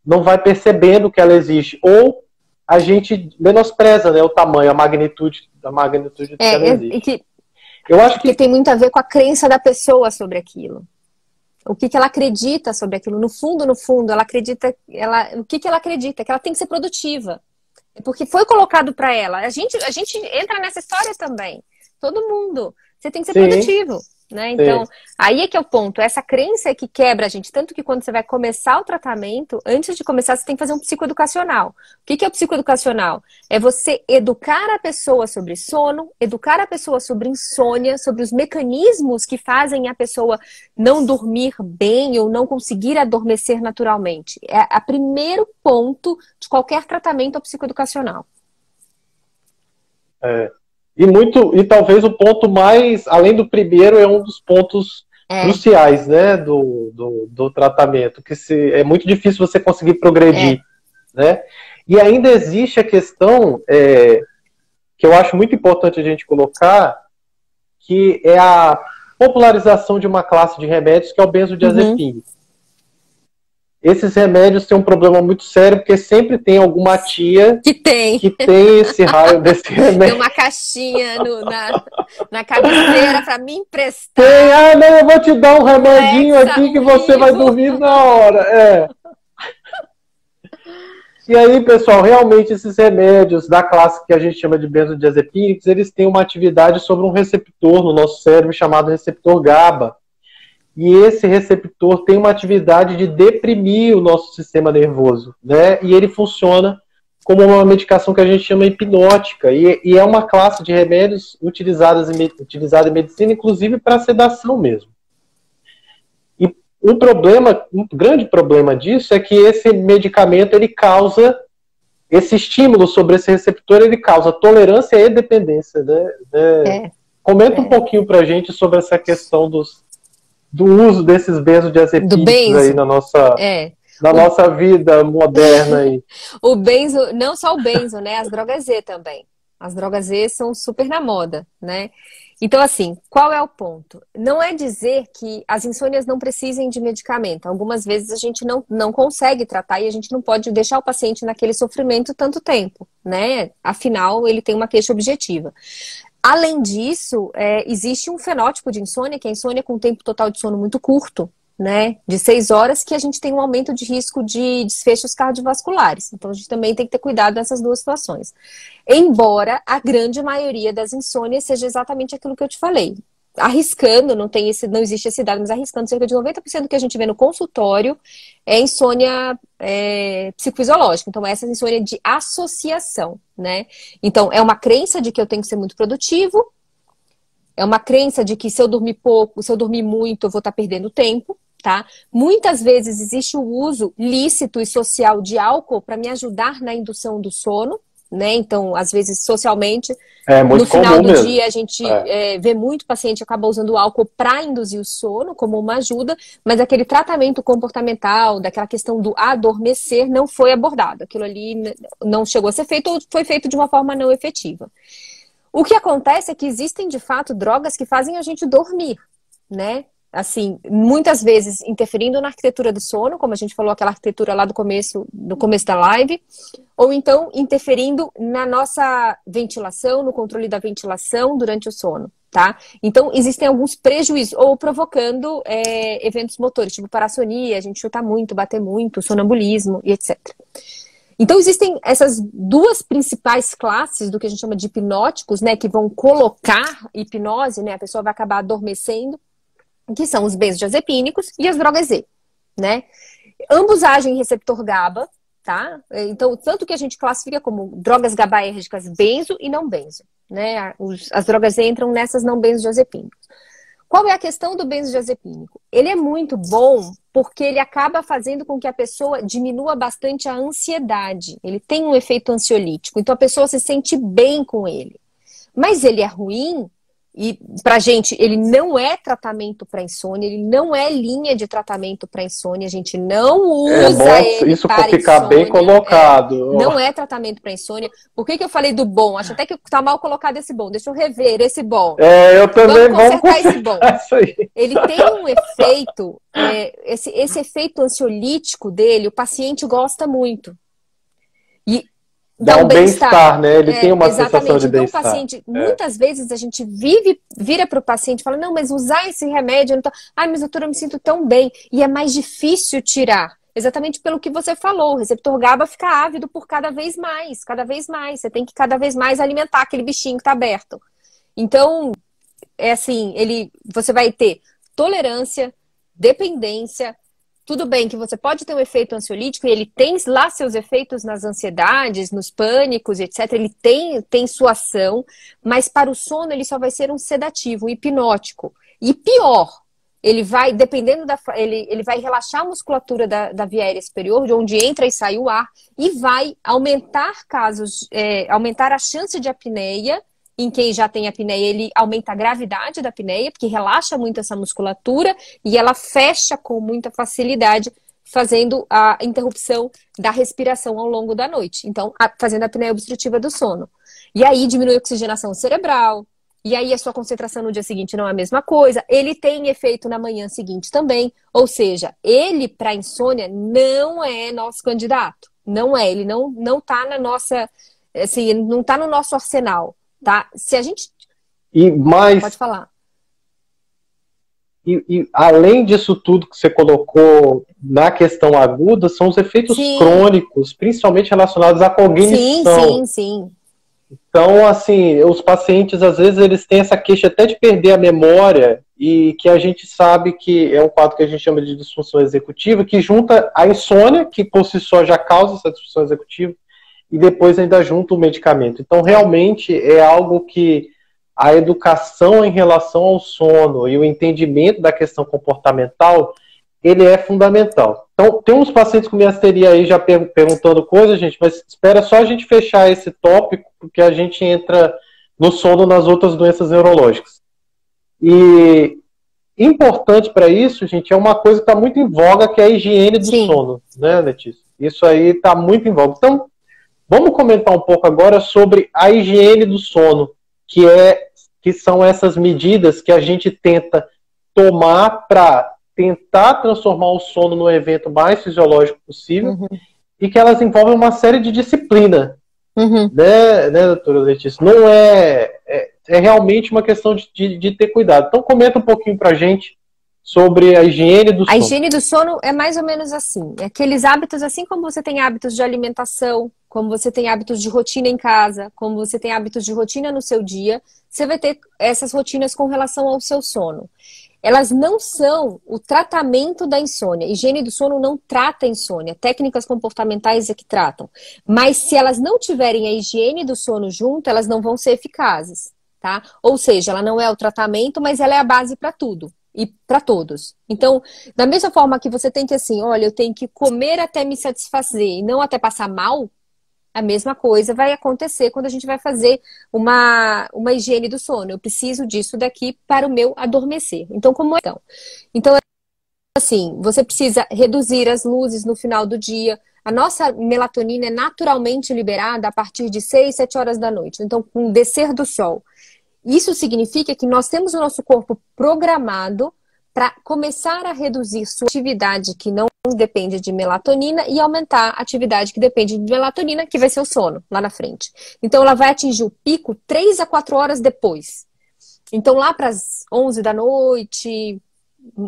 não vai percebendo que ela existe ou a gente menospreza né, o tamanho, a magnitude, a magnitude é, que existe. Que, eu acho que... que tem muito a ver com a crença da pessoa sobre aquilo. O que, que ela acredita sobre aquilo. No fundo, no fundo, ela acredita. Ela, o que, que ela acredita? Que ela tem que ser produtiva. Porque foi colocado para ela. A gente, a gente entra nessa história também. Todo mundo. Você tem que ser Sim. produtivo. Né? Então, Sim. aí é que é o ponto. Essa crença é que quebra a gente. Tanto que quando você vai começar o tratamento, antes de começar, você tem que fazer um psicoeducacional. O que é o psicoeducacional? É você educar a pessoa sobre sono, educar a pessoa sobre insônia, sobre os mecanismos que fazem a pessoa não dormir bem ou não conseguir adormecer naturalmente. É o primeiro ponto de qualquer tratamento psicoeducacional. É, e muito e talvez o ponto mais, além do primeiro, é um dos pontos é. cruciais, né, do, do, do, tratamento, que se, é muito difícil você conseguir progredir, é. né? E ainda existe a questão é, que eu acho muito importante a gente colocar, que é a popularização de uma classe de remédios que é o benzodiazepínico. Uhum. Esses remédios têm um problema muito sério, porque sempre tem alguma tia que tem, que tem esse raio desse remédio. Tem uma caixinha no, na, na cabeceira para me emprestar. Tem, ah, não, eu vou te dar um remedinho aqui que você vai dormir na hora. É. E aí, pessoal, realmente esses remédios da classe que a gente chama de benzodiazepínicos, eles têm uma atividade sobre um receptor no nosso cérebro chamado receptor GABA e esse receptor tem uma atividade de deprimir o nosso sistema nervoso, né? E ele funciona como uma medicação que a gente chama hipnótica, e, e é uma classe de remédios utilizadas em, utilizada em medicina, inclusive para sedação mesmo. E um problema, um grande problema disso é que esse medicamento ele causa esse estímulo sobre esse receptor, ele causa tolerância e dependência, né? É, Comenta é. um pouquinho para a gente sobre essa questão dos do uso desses benzodiazepínicos benzo. aí na nossa, é. na o... nossa vida moderna. Aí. o benzo, não só o benzo, né? As drogas Z também. As drogas Z são super na moda, né? Então, assim, qual é o ponto? Não é dizer que as insônias não precisem de medicamento. Algumas vezes a gente não, não consegue tratar e a gente não pode deixar o paciente naquele sofrimento tanto tempo, né? Afinal, ele tem uma queixa objetiva. Além disso, é, existe um fenótipo de insônia, que é a insônia com tempo total de sono muito curto, né, de seis horas, que a gente tem um aumento de risco de desfechos cardiovasculares. Então, a gente também tem que ter cuidado nessas duas situações. Embora a grande maioria das insônias seja exatamente aquilo que eu te falei. Arriscando, não tem esse, não existe esse dado, mas arriscando cerca de 90% do que a gente vê no consultório é insônia é, psicofisiológica. Então, essa é insônia de associação, né? Então, é uma crença de que eu tenho que ser muito produtivo, é uma crença de que se eu dormir pouco, se eu dormir muito, eu vou estar perdendo tempo tá? Muitas vezes existe o uso lícito e social de álcool para me ajudar na indução do sono, né? Então, às vezes, socialmente, é, no final do mesmo. dia, a gente é. É, vê muito paciente acaba usando álcool para induzir o sono, como uma ajuda, mas aquele tratamento comportamental, daquela questão do adormecer, não foi abordado. Aquilo ali não chegou a ser feito ou foi feito de uma forma não efetiva. O que acontece é que existem, de fato, drogas que fazem a gente dormir, né? Assim, muitas vezes interferindo na arquitetura do sono, como a gente falou aquela arquitetura lá do começo, do começo da live, ou então interferindo na nossa ventilação, no controle da ventilação durante o sono, tá? Então, existem alguns prejuízos, ou provocando é, eventos motores, tipo parassonia, a gente chuta muito, bater muito, sonambulismo e etc. Então, existem essas duas principais classes do que a gente chama de hipnóticos, né, que vão colocar hipnose, né, a pessoa vai acabar adormecendo, que são os benzodiazepínicos e as drogas Z, né? Ambos agem em receptor GABA, tá? Então, tanto que a gente classifica como drogas GABAérgicas benzo e não benzo, né? as drogas Z entram nessas não benzodiazepínicos. Qual é a questão do benzodiazepínico? Ele é muito bom porque ele acaba fazendo com que a pessoa diminua bastante a ansiedade. Ele tem um efeito ansiolítico, então a pessoa se sente bem com ele. Mas ele é ruim e para gente, ele não é tratamento para insônia, ele não é linha de tratamento para insônia, a gente não é usa é ele isso para ficar insônia, bem colocado. É, não é tratamento para insônia. Por que, que eu falei do bom? Acho até que tá mal colocado esse bom. Deixa eu rever esse bom. É, eu também vamos consertar esse bom. Ele tem um efeito, é, esse, esse efeito ansiolítico dele, o paciente gosta muito. E dá, um bem-estar, né? Ele é, tem uma exatamente. sensação de então, bem-estar. paciente, é. muitas vezes a gente vive, vira para o paciente e fala, não, mas usar esse remédio, não tô... ai, mas doutora, eu me sinto tão bem. E é mais difícil tirar. Exatamente pelo que você falou, o receptor GABA fica ávido por cada vez mais, cada vez mais. Você tem que cada vez mais alimentar aquele bichinho que está aberto. Então, é assim, ele, você vai ter tolerância, dependência, tudo bem que você pode ter um efeito ansiolítico e ele tem lá seus efeitos nas ansiedades, nos pânicos, etc. Ele tem, tem sua ação, mas para o sono ele só vai ser um sedativo, um hipnótico. E pior, ele vai, dependendo da. Ele, ele vai relaxar a musculatura da, da via aérea superior, de onde entra e sai o ar, e vai aumentar casos, é, aumentar a chance de apneia em quem já tem apneia, ele aumenta a gravidade da apneia, porque relaxa muito essa musculatura e ela fecha com muita facilidade, fazendo a interrupção da respiração ao longo da noite. Então, a, fazendo a apneia obstrutiva do sono. E aí diminui a oxigenação cerebral, e aí a sua concentração no dia seguinte não é a mesma coisa. Ele tem efeito na manhã seguinte também. Ou seja, ele para insônia não é nosso candidato. Não é, ele não não tá na nossa assim, não tá no nosso arsenal tá? Se a gente. E mais. Pode falar. E, e, além disso tudo que você colocou na questão aguda, são os efeitos sim. crônicos, principalmente relacionados à cognição. Sim, sim, sim. Então, assim, os pacientes, às vezes, eles têm essa queixa até de perder a memória e que a gente sabe que é um quadro que a gente chama de disfunção executiva, que junta a insônia, que por si só já causa essa disfunção executiva, e depois ainda junto o medicamento. Então, realmente é algo que a educação em relação ao sono e o entendimento da questão comportamental, ele é fundamental. Então, tem uns pacientes com miasteria aí já per perguntando coisas, gente, mas espera só a gente fechar esse tópico, porque a gente entra no sono nas outras doenças neurológicas. E importante para isso, gente, é uma coisa que está muito em voga, que é a higiene do Sim. sono, né, Letícia? Isso aí está muito em voga. Então, Vamos comentar um pouco agora sobre a higiene do sono, que é que são essas medidas que a gente tenta tomar para tentar transformar o sono no evento mais fisiológico possível uhum. e que elas envolvem uma série de disciplina. Uhum. Né, né, doutora Letícia? Não é, é, é realmente uma questão de, de, de, ter cuidado. Então, comenta um pouquinho para a gente sobre a higiene do sono. A higiene do sono é mais ou menos assim. É aqueles hábitos, assim como você tem hábitos de alimentação, como você tem hábitos de rotina em casa, como você tem hábitos de rotina no seu dia, você vai ter essas rotinas com relação ao seu sono. Elas não são o tratamento da insônia. Higiene do sono não trata a insônia. Técnicas comportamentais é que tratam. Mas se elas não tiverem a higiene do sono junto, elas não vão ser eficazes, tá? Ou seja, ela não é o tratamento, mas ela é a base para tudo e para todos. Então, da mesma forma que você tem que assim, olha, eu tenho que comer até me satisfazer e não até passar mal, a mesma coisa vai acontecer quando a gente vai fazer uma, uma higiene do sono. Eu preciso disso daqui para o meu adormecer. Então, como é? Então, então assim, você precisa reduzir as luzes no final do dia. A nossa melatonina é naturalmente liberada a partir de 6, 7 horas da noite. Então, com o descer do sol. Isso significa que nós temos o nosso corpo programado para começar a reduzir sua atividade que não depende de melatonina e aumentar a atividade que depende de melatonina, que vai ser o sono lá na frente. Então, ela vai atingir o pico 3 a 4 horas depois. Então, lá para as 11 da noite,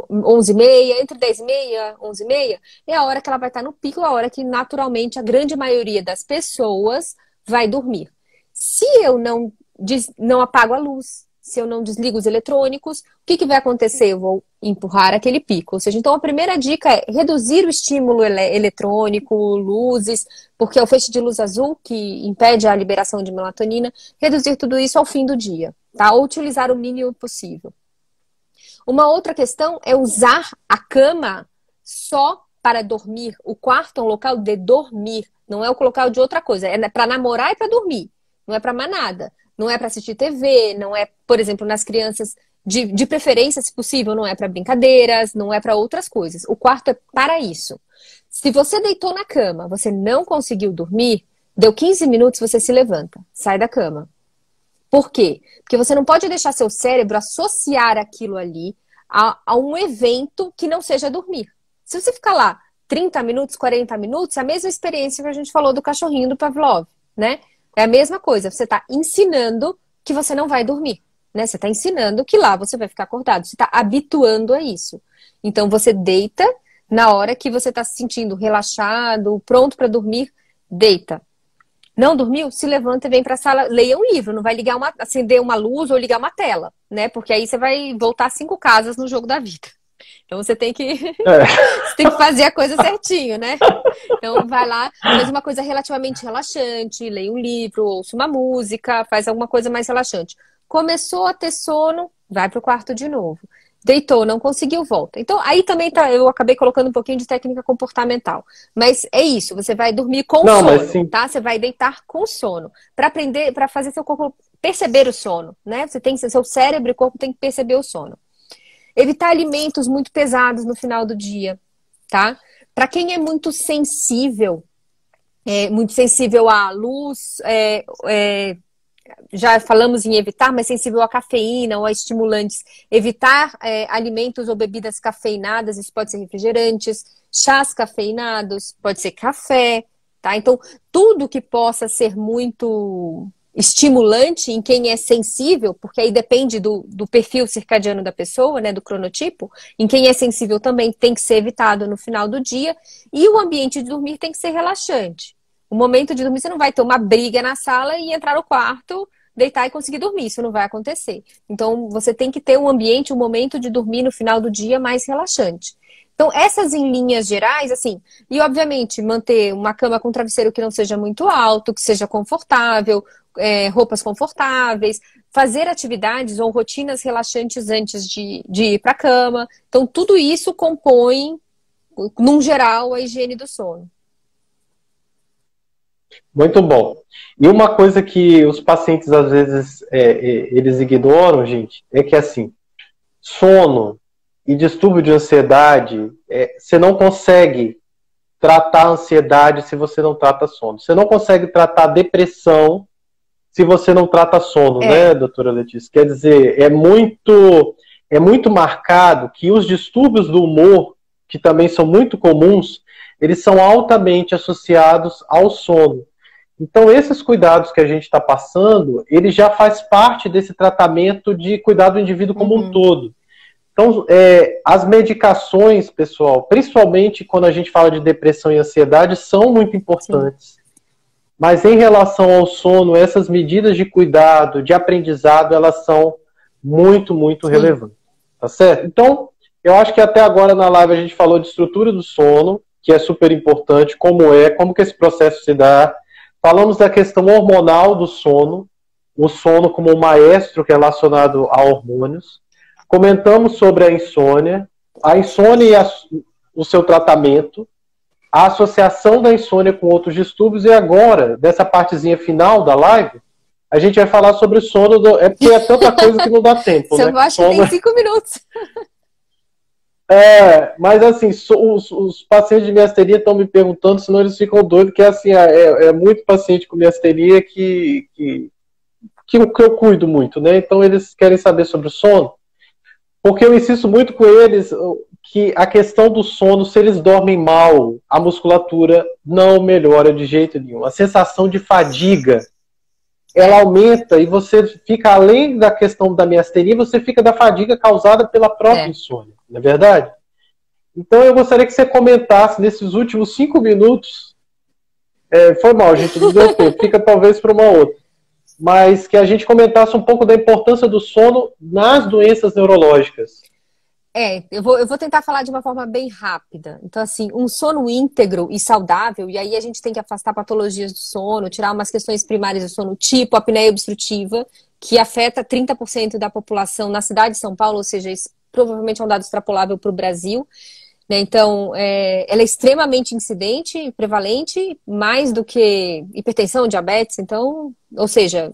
11 e meia, entre 10 e meia, 11 e meia, é a hora que ela vai estar no pico, a hora que naturalmente a grande maioria das pessoas vai dormir. Se eu não, não apago a luz, se eu não desligo os eletrônicos, o que, que vai acontecer? Eu vou empurrar aquele pico. Ou seja, então a primeira dica é reduzir o estímulo ele eletrônico, luzes, porque é o feixe de luz azul que impede a liberação de melatonina, reduzir tudo isso ao fim do dia, tá? Ou utilizar o mínimo possível. Uma outra questão é usar a cama só para dormir. O quarto é um local de dormir, não é o local de outra coisa. É para namorar e para dormir, não é para mais nada. Não é para assistir TV, não é, por exemplo, nas crianças, de, de preferência, se possível, não é para brincadeiras, não é para outras coisas. O quarto é para isso. Se você deitou na cama, você não conseguiu dormir, deu 15 minutos, você se levanta, sai da cama. Por quê? Porque você não pode deixar seu cérebro associar aquilo ali a, a um evento que não seja dormir. Se você ficar lá 30 minutos, 40 minutos, a mesma experiência que a gente falou do cachorrinho do Pavlov, né? É a mesma coisa, você está ensinando que você não vai dormir. Né? Você está ensinando que lá você vai ficar acordado. Você está habituando a isso. Então você deita na hora que você está se sentindo relaxado, pronto para dormir, deita. Não dormiu? Se levanta e vem para a sala, leia um livro. Não vai ligar uma, acender uma luz ou ligar uma tela, né? Porque aí você vai voltar cinco casas no jogo da vida. Então você tem que é. você tem que fazer a coisa certinho, né? Então vai lá, faz uma coisa relativamente relaxante, leia um livro, ouça uma música, faz alguma coisa mais relaxante. Começou a ter sono, vai pro quarto de novo. Deitou, não conseguiu, volta. Então, aí também tá, eu acabei colocando um pouquinho de técnica comportamental. Mas é isso, você vai dormir com não, sono, tá? Você vai deitar com sono. para aprender, para fazer seu corpo perceber o sono, né? Você tem seu cérebro e corpo tem que perceber o sono. Evitar alimentos muito pesados no final do dia, tá? Para quem é muito sensível, é, muito sensível à luz, é, é, já falamos em evitar, mas sensível à cafeína ou a estimulantes, evitar é, alimentos ou bebidas cafeinadas, isso pode ser refrigerantes, chás cafeinados, pode ser café, tá? Então, tudo que possa ser muito estimulante em quem é sensível, porque aí depende do, do perfil circadiano da pessoa, né, do cronotipo, em quem é sensível também tem que ser evitado no final do dia, e o ambiente de dormir tem que ser relaxante. O momento de dormir, você não vai ter uma briga na sala e entrar no quarto, deitar e conseguir dormir, isso não vai acontecer. Então, você tem que ter um ambiente, um momento de dormir no final do dia mais relaxante. Então, essas em linhas gerais, assim, e obviamente manter uma cama com travesseiro que não seja muito alto, que seja confortável, é, roupas confortáveis, fazer atividades ou rotinas relaxantes antes de, de ir para a cama. Então, tudo isso compõe, num geral, a higiene do sono. Muito bom. E uma coisa que os pacientes às vezes é, é, eles ignoram, gente, é que assim, sono e distúrbio de ansiedade, é, você não consegue tratar a ansiedade se você não trata sono. Você não consegue tratar depressão se você não trata sono, é. né, doutora Letícia? Quer dizer, é muito, é muito marcado que os distúrbios do humor, que também são muito comuns, eles são altamente associados ao sono. Então, esses cuidados que a gente está passando, ele já faz parte desse tratamento de cuidar do indivíduo como uhum. um todo. Então, é, as medicações, pessoal, principalmente quando a gente fala de depressão e ansiedade, são muito importantes. Sim. Mas em relação ao sono, essas medidas de cuidado, de aprendizado, elas são muito, muito Sim. relevantes. Tá certo? Então, eu acho que até agora na live a gente falou de estrutura do sono, que é super importante, como é, como que esse processo se dá. Falamos da questão hormonal do sono, o sono como um maestro relacionado a hormônios. Comentamos sobre a insônia, a insônia e a, o seu tratamento, a associação da insônia com outros distúrbios, e agora, dessa partezinha final da live, a gente vai falar sobre o sono. Do... É porque é tanta coisa que não dá tempo. Você né? acha que tem cinco minutos. É, mas assim, os, os, pacientes de miasteria estão me perguntando, senão eles ficam doidos, que assim, é, é muito paciente com miasteria que, que, que, eu, que eu cuido muito, né? Então eles querem saber sobre o sono, porque eu insisto muito com eles que a questão do sono, se eles dormem mal, a musculatura não melhora de jeito nenhum. A sensação de fadiga, ela aumenta e você fica, além da questão da miasteria, você fica da fadiga causada pela própria é. insônia não é verdade? Então eu gostaria que você comentasse nesses últimos cinco minutos. É, foi mal, gente, não deu tempo, fica talvez para uma outra. Mas que a gente comentasse um pouco da importância do sono nas doenças neurológicas. É, eu vou, eu vou tentar falar de uma forma bem rápida. Então, assim, um sono íntegro e saudável, e aí a gente tem que afastar patologias do sono, tirar umas questões primárias do sono, tipo apneia obstrutiva, que afeta 30% da população na cidade de São Paulo, ou seja, provavelmente é um dado extrapolável para o Brasil. Né? Então, é, ela é extremamente incidente prevalente, mais do que hipertensão, diabetes. Então, ou seja,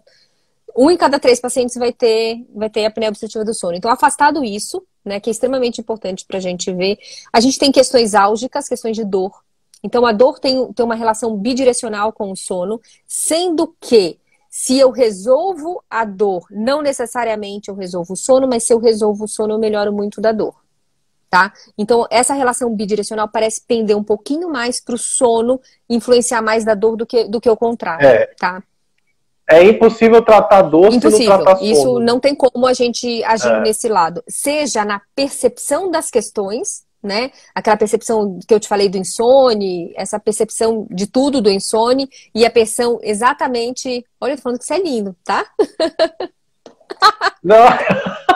um em cada três pacientes vai ter, vai ter apneia obstrutiva do sono. Então, afastado isso, né, que é extremamente importante para a gente ver, a gente tem questões álgicas, questões de dor. Então, a dor tem, tem uma relação bidirecional com o sono, sendo que se eu resolvo a dor, não necessariamente eu resolvo o sono, mas se eu resolvo o sono, eu melhoro muito da dor. Tá? Então, essa relação bidirecional parece pender um pouquinho mais para o sono influenciar mais da dor do que, do que o contrário. É. Tá? É impossível tratar dor impossível. se não tratar sono. Isso não tem como a gente agir é. nesse lado. Seja na percepção das questões, né? Aquela percepção que eu te falei do insone, essa percepção de tudo do insone e a percepção exatamente. Olha, eu tô falando que você é lindo, tá? Não.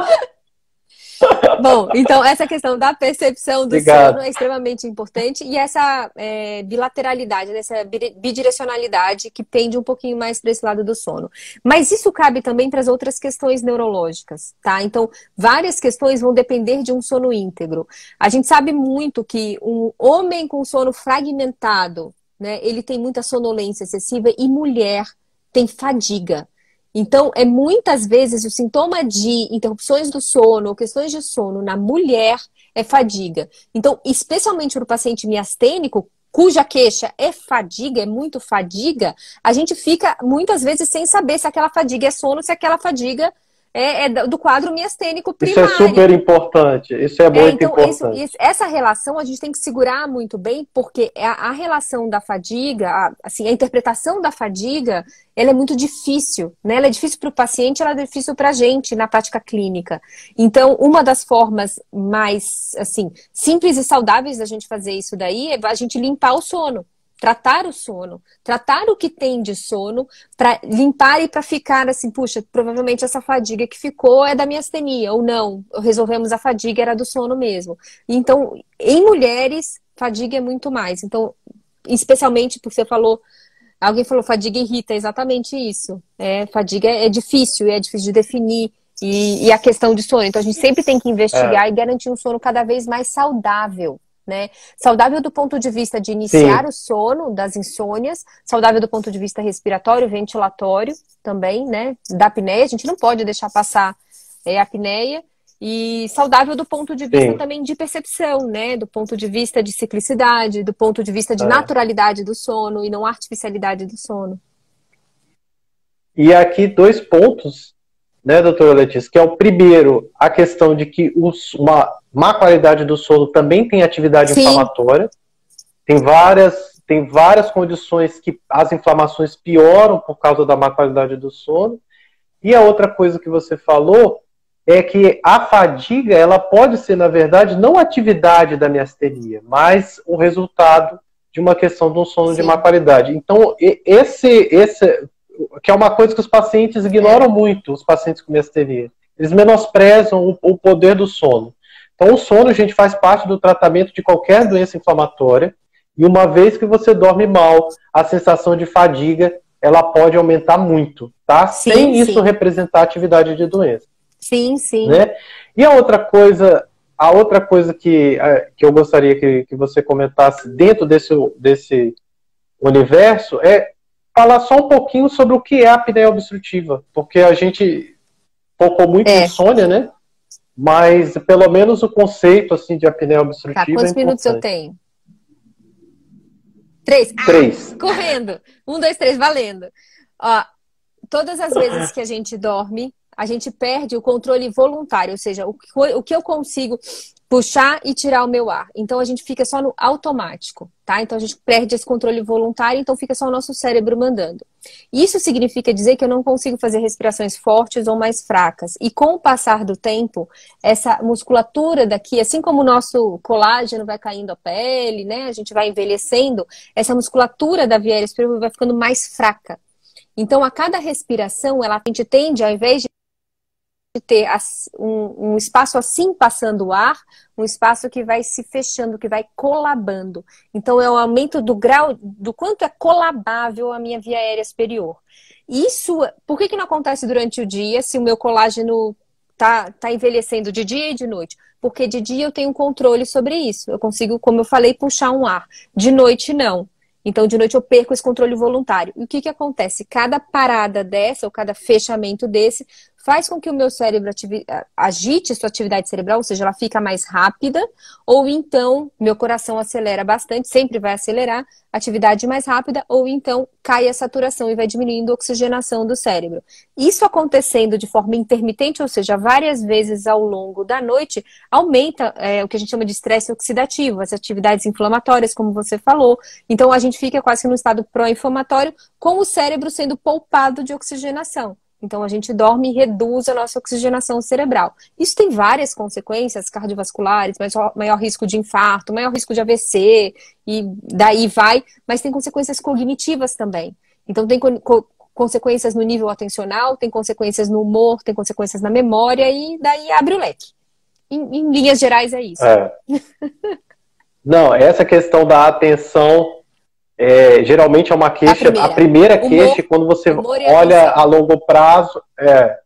Bom, então essa questão da percepção do Obrigado. sono é extremamente importante e essa é, bilateralidade, né, essa bidirecionalidade que pende um pouquinho mais para esse lado do sono. Mas isso cabe também para as outras questões neurológicas, tá? Então, várias questões vão depender de um sono íntegro. A gente sabe muito que um homem com sono fragmentado, né, ele tem muita sonolência excessiva e mulher tem fadiga. Então, é muitas vezes o sintoma de interrupções do sono ou questões de sono na mulher é fadiga. Então, especialmente para o paciente miastênico, cuja queixa é fadiga, é muito fadiga, a gente fica muitas vezes sem saber se aquela fadiga é sono, se aquela fadiga é, é, do quadro miastênico primário. Isso é super importante, isso é, é muito então, importante. Isso, essa relação a gente tem que segurar muito bem, porque a, a relação da fadiga, a, assim, a interpretação da fadiga, ela é muito difícil, né? Ela é difícil para o paciente, ela é difícil para a gente na prática clínica. Então, uma das formas mais, assim, simples e saudáveis da gente fazer isso daí é a gente limpar o sono tratar o sono, tratar o que tem de sono, para limpar e para ficar assim, puxa, provavelmente essa fadiga que ficou é da minha astenia, ou não, resolvemos a fadiga, era do sono mesmo. Então, em mulheres, fadiga é muito mais. Então, especialmente porque você falou, alguém falou fadiga irrita, é exatamente isso. É, fadiga é difícil, é difícil de definir. E, e a questão de sono. Então, a gente sempre tem que investigar é. e garantir um sono cada vez mais saudável né? Saudável do ponto de vista de iniciar Sim. o sono, das insônias, saudável do ponto de vista respiratório, ventilatório também, né? Da apneia, a gente não pode deixar passar é, a apneia. E saudável do ponto de vista Sim. também de percepção, né? Do ponto de vista de ciclicidade, do ponto de vista de é. naturalidade do sono e não artificialidade do sono. E aqui dois pontos, né, doutora Letícia, que é o primeiro, a questão de que os, uma má qualidade do sono também tem atividade Sim. inflamatória. Tem várias, tem várias condições que as inflamações pioram por causa da má qualidade do sono. E a outra coisa que você falou é que a fadiga, ela pode ser, na verdade, não a atividade da miastenia, mas o resultado de uma questão de um sono Sim. de má qualidade. Então, esse, esse, que é uma coisa que os pacientes ignoram muito, os pacientes com miastenia. Eles menosprezam o, o poder do sono. Então, o sono, gente, faz parte do tratamento de qualquer doença inflamatória. E uma vez que você dorme mal, a sensação de fadiga, ela pode aumentar muito, tá? Sim, Sem sim. isso representar atividade de doença. Sim, sim. Né? E a outra coisa, a outra coisa que, é, que eu gostaria que, que você comentasse dentro desse, desse universo é falar só um pouquinho sobre o que é a apneia obstrutiva, porque a gente focou muito é. em insônia, né? Mas pelo menos o conceito assim de apneia obstrutiva. Tá, quantos é minutos eu tenho? Três. Ah, três. Correndo. Um, dois, três, valendo. Ó, todas as vezes que a gente dorme, a gente perde o controle voluntário, ou seja, o que eu consigo puxar e tirar o meu ar. Então a gente fica só no automático, tá? Então a gente perde esse controle voluntário, então fica só o nosso cérebro mandando. Isso significa dizer que eu não consigo fazer respirações fortes ou mais fracas. E com o passar do tempo, essa musculatura daqui, assim como o nosso colágeno vai caindo a pele, né? A gente vai envelhecendo, essa musculatura da via aérea vai ficando mais fraca. Então, a cada respiração, ela, a gente tende, ao invés de de ter um, um, espaço assim passando o ar, um espaço que vai se fechando, que vai colabando. Então é o aumento do grau, do quanto é colabável a minha via aérea superior. Isso, por que, que não acontece durante o dia se o meu colágeno tá, tá envelhecendo de dia e de noite? Porque de dia eu tenho controle sobre isso. Eu consigo, como eu falei, puxar um ar. De noite não. Então, de noite eu perco esse controle voluntário. E o que, que acontece? Cada parada dessa, ou cada fechamento desse, faz com que o meu cérebro agite sua atividade cerebral, ou seja, ela fica mais rápida, ou então meu coração acelera bastante, sempre vai acelerar, atividade mais rápida, ou então cai a saturação e vai diminuindo a oxigenação do cérebro. Isso acontecendo de forma intermitente, ou seja, várias vezes ao longo da noite, aumenta é, o que a gente chama de estresse oxidativo, as atividades inflamatórias, como você falou. Então a gente fica quase no estado pró-inflamatório, com o cérebro sendo poupado de oxigenação. Então, a gente dorme e reduz a nossa oxigenação cerebral. Isso tem várias consequências cardiovasculares, maior, maior risco de infarto, maior risco de AVC, e daí vai, mas tem consequências cognitivas também. Então, tem co consequências no nível atencional, tem consequências no humor, tem consequências na memória, e daí abre o leque. Em, em linhas gerais, é isso. É. Não, essa questão da atenção é, geralmente é uma queixa, a primeira, a primeira queixa, humor, quando você olha a longo prazo, é,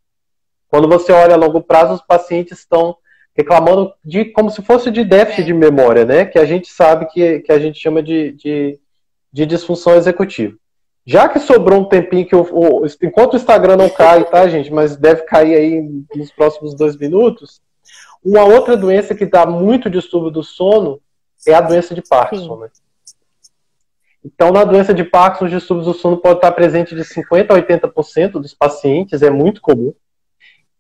quando você olha a longo prazo, os pacientes estão reclamando de como se fosse de déficit é. de memória, né? Que a gente sabe que, que a gente chama de, de, de disfunção executiva. Já que sobrou um tempinho que o, o, enquanto o Instagram não cai, tá, gente? Mas deve cair aí nos próximos dois minutos. Uma outra doença que dá muito distúrbio do sono é a doença de Parkinson, Sim. né? Então, na doença de Parkinson, os distúrbios do sono podem estar presentes de 50% a 80% dos pacientes, é muito comum.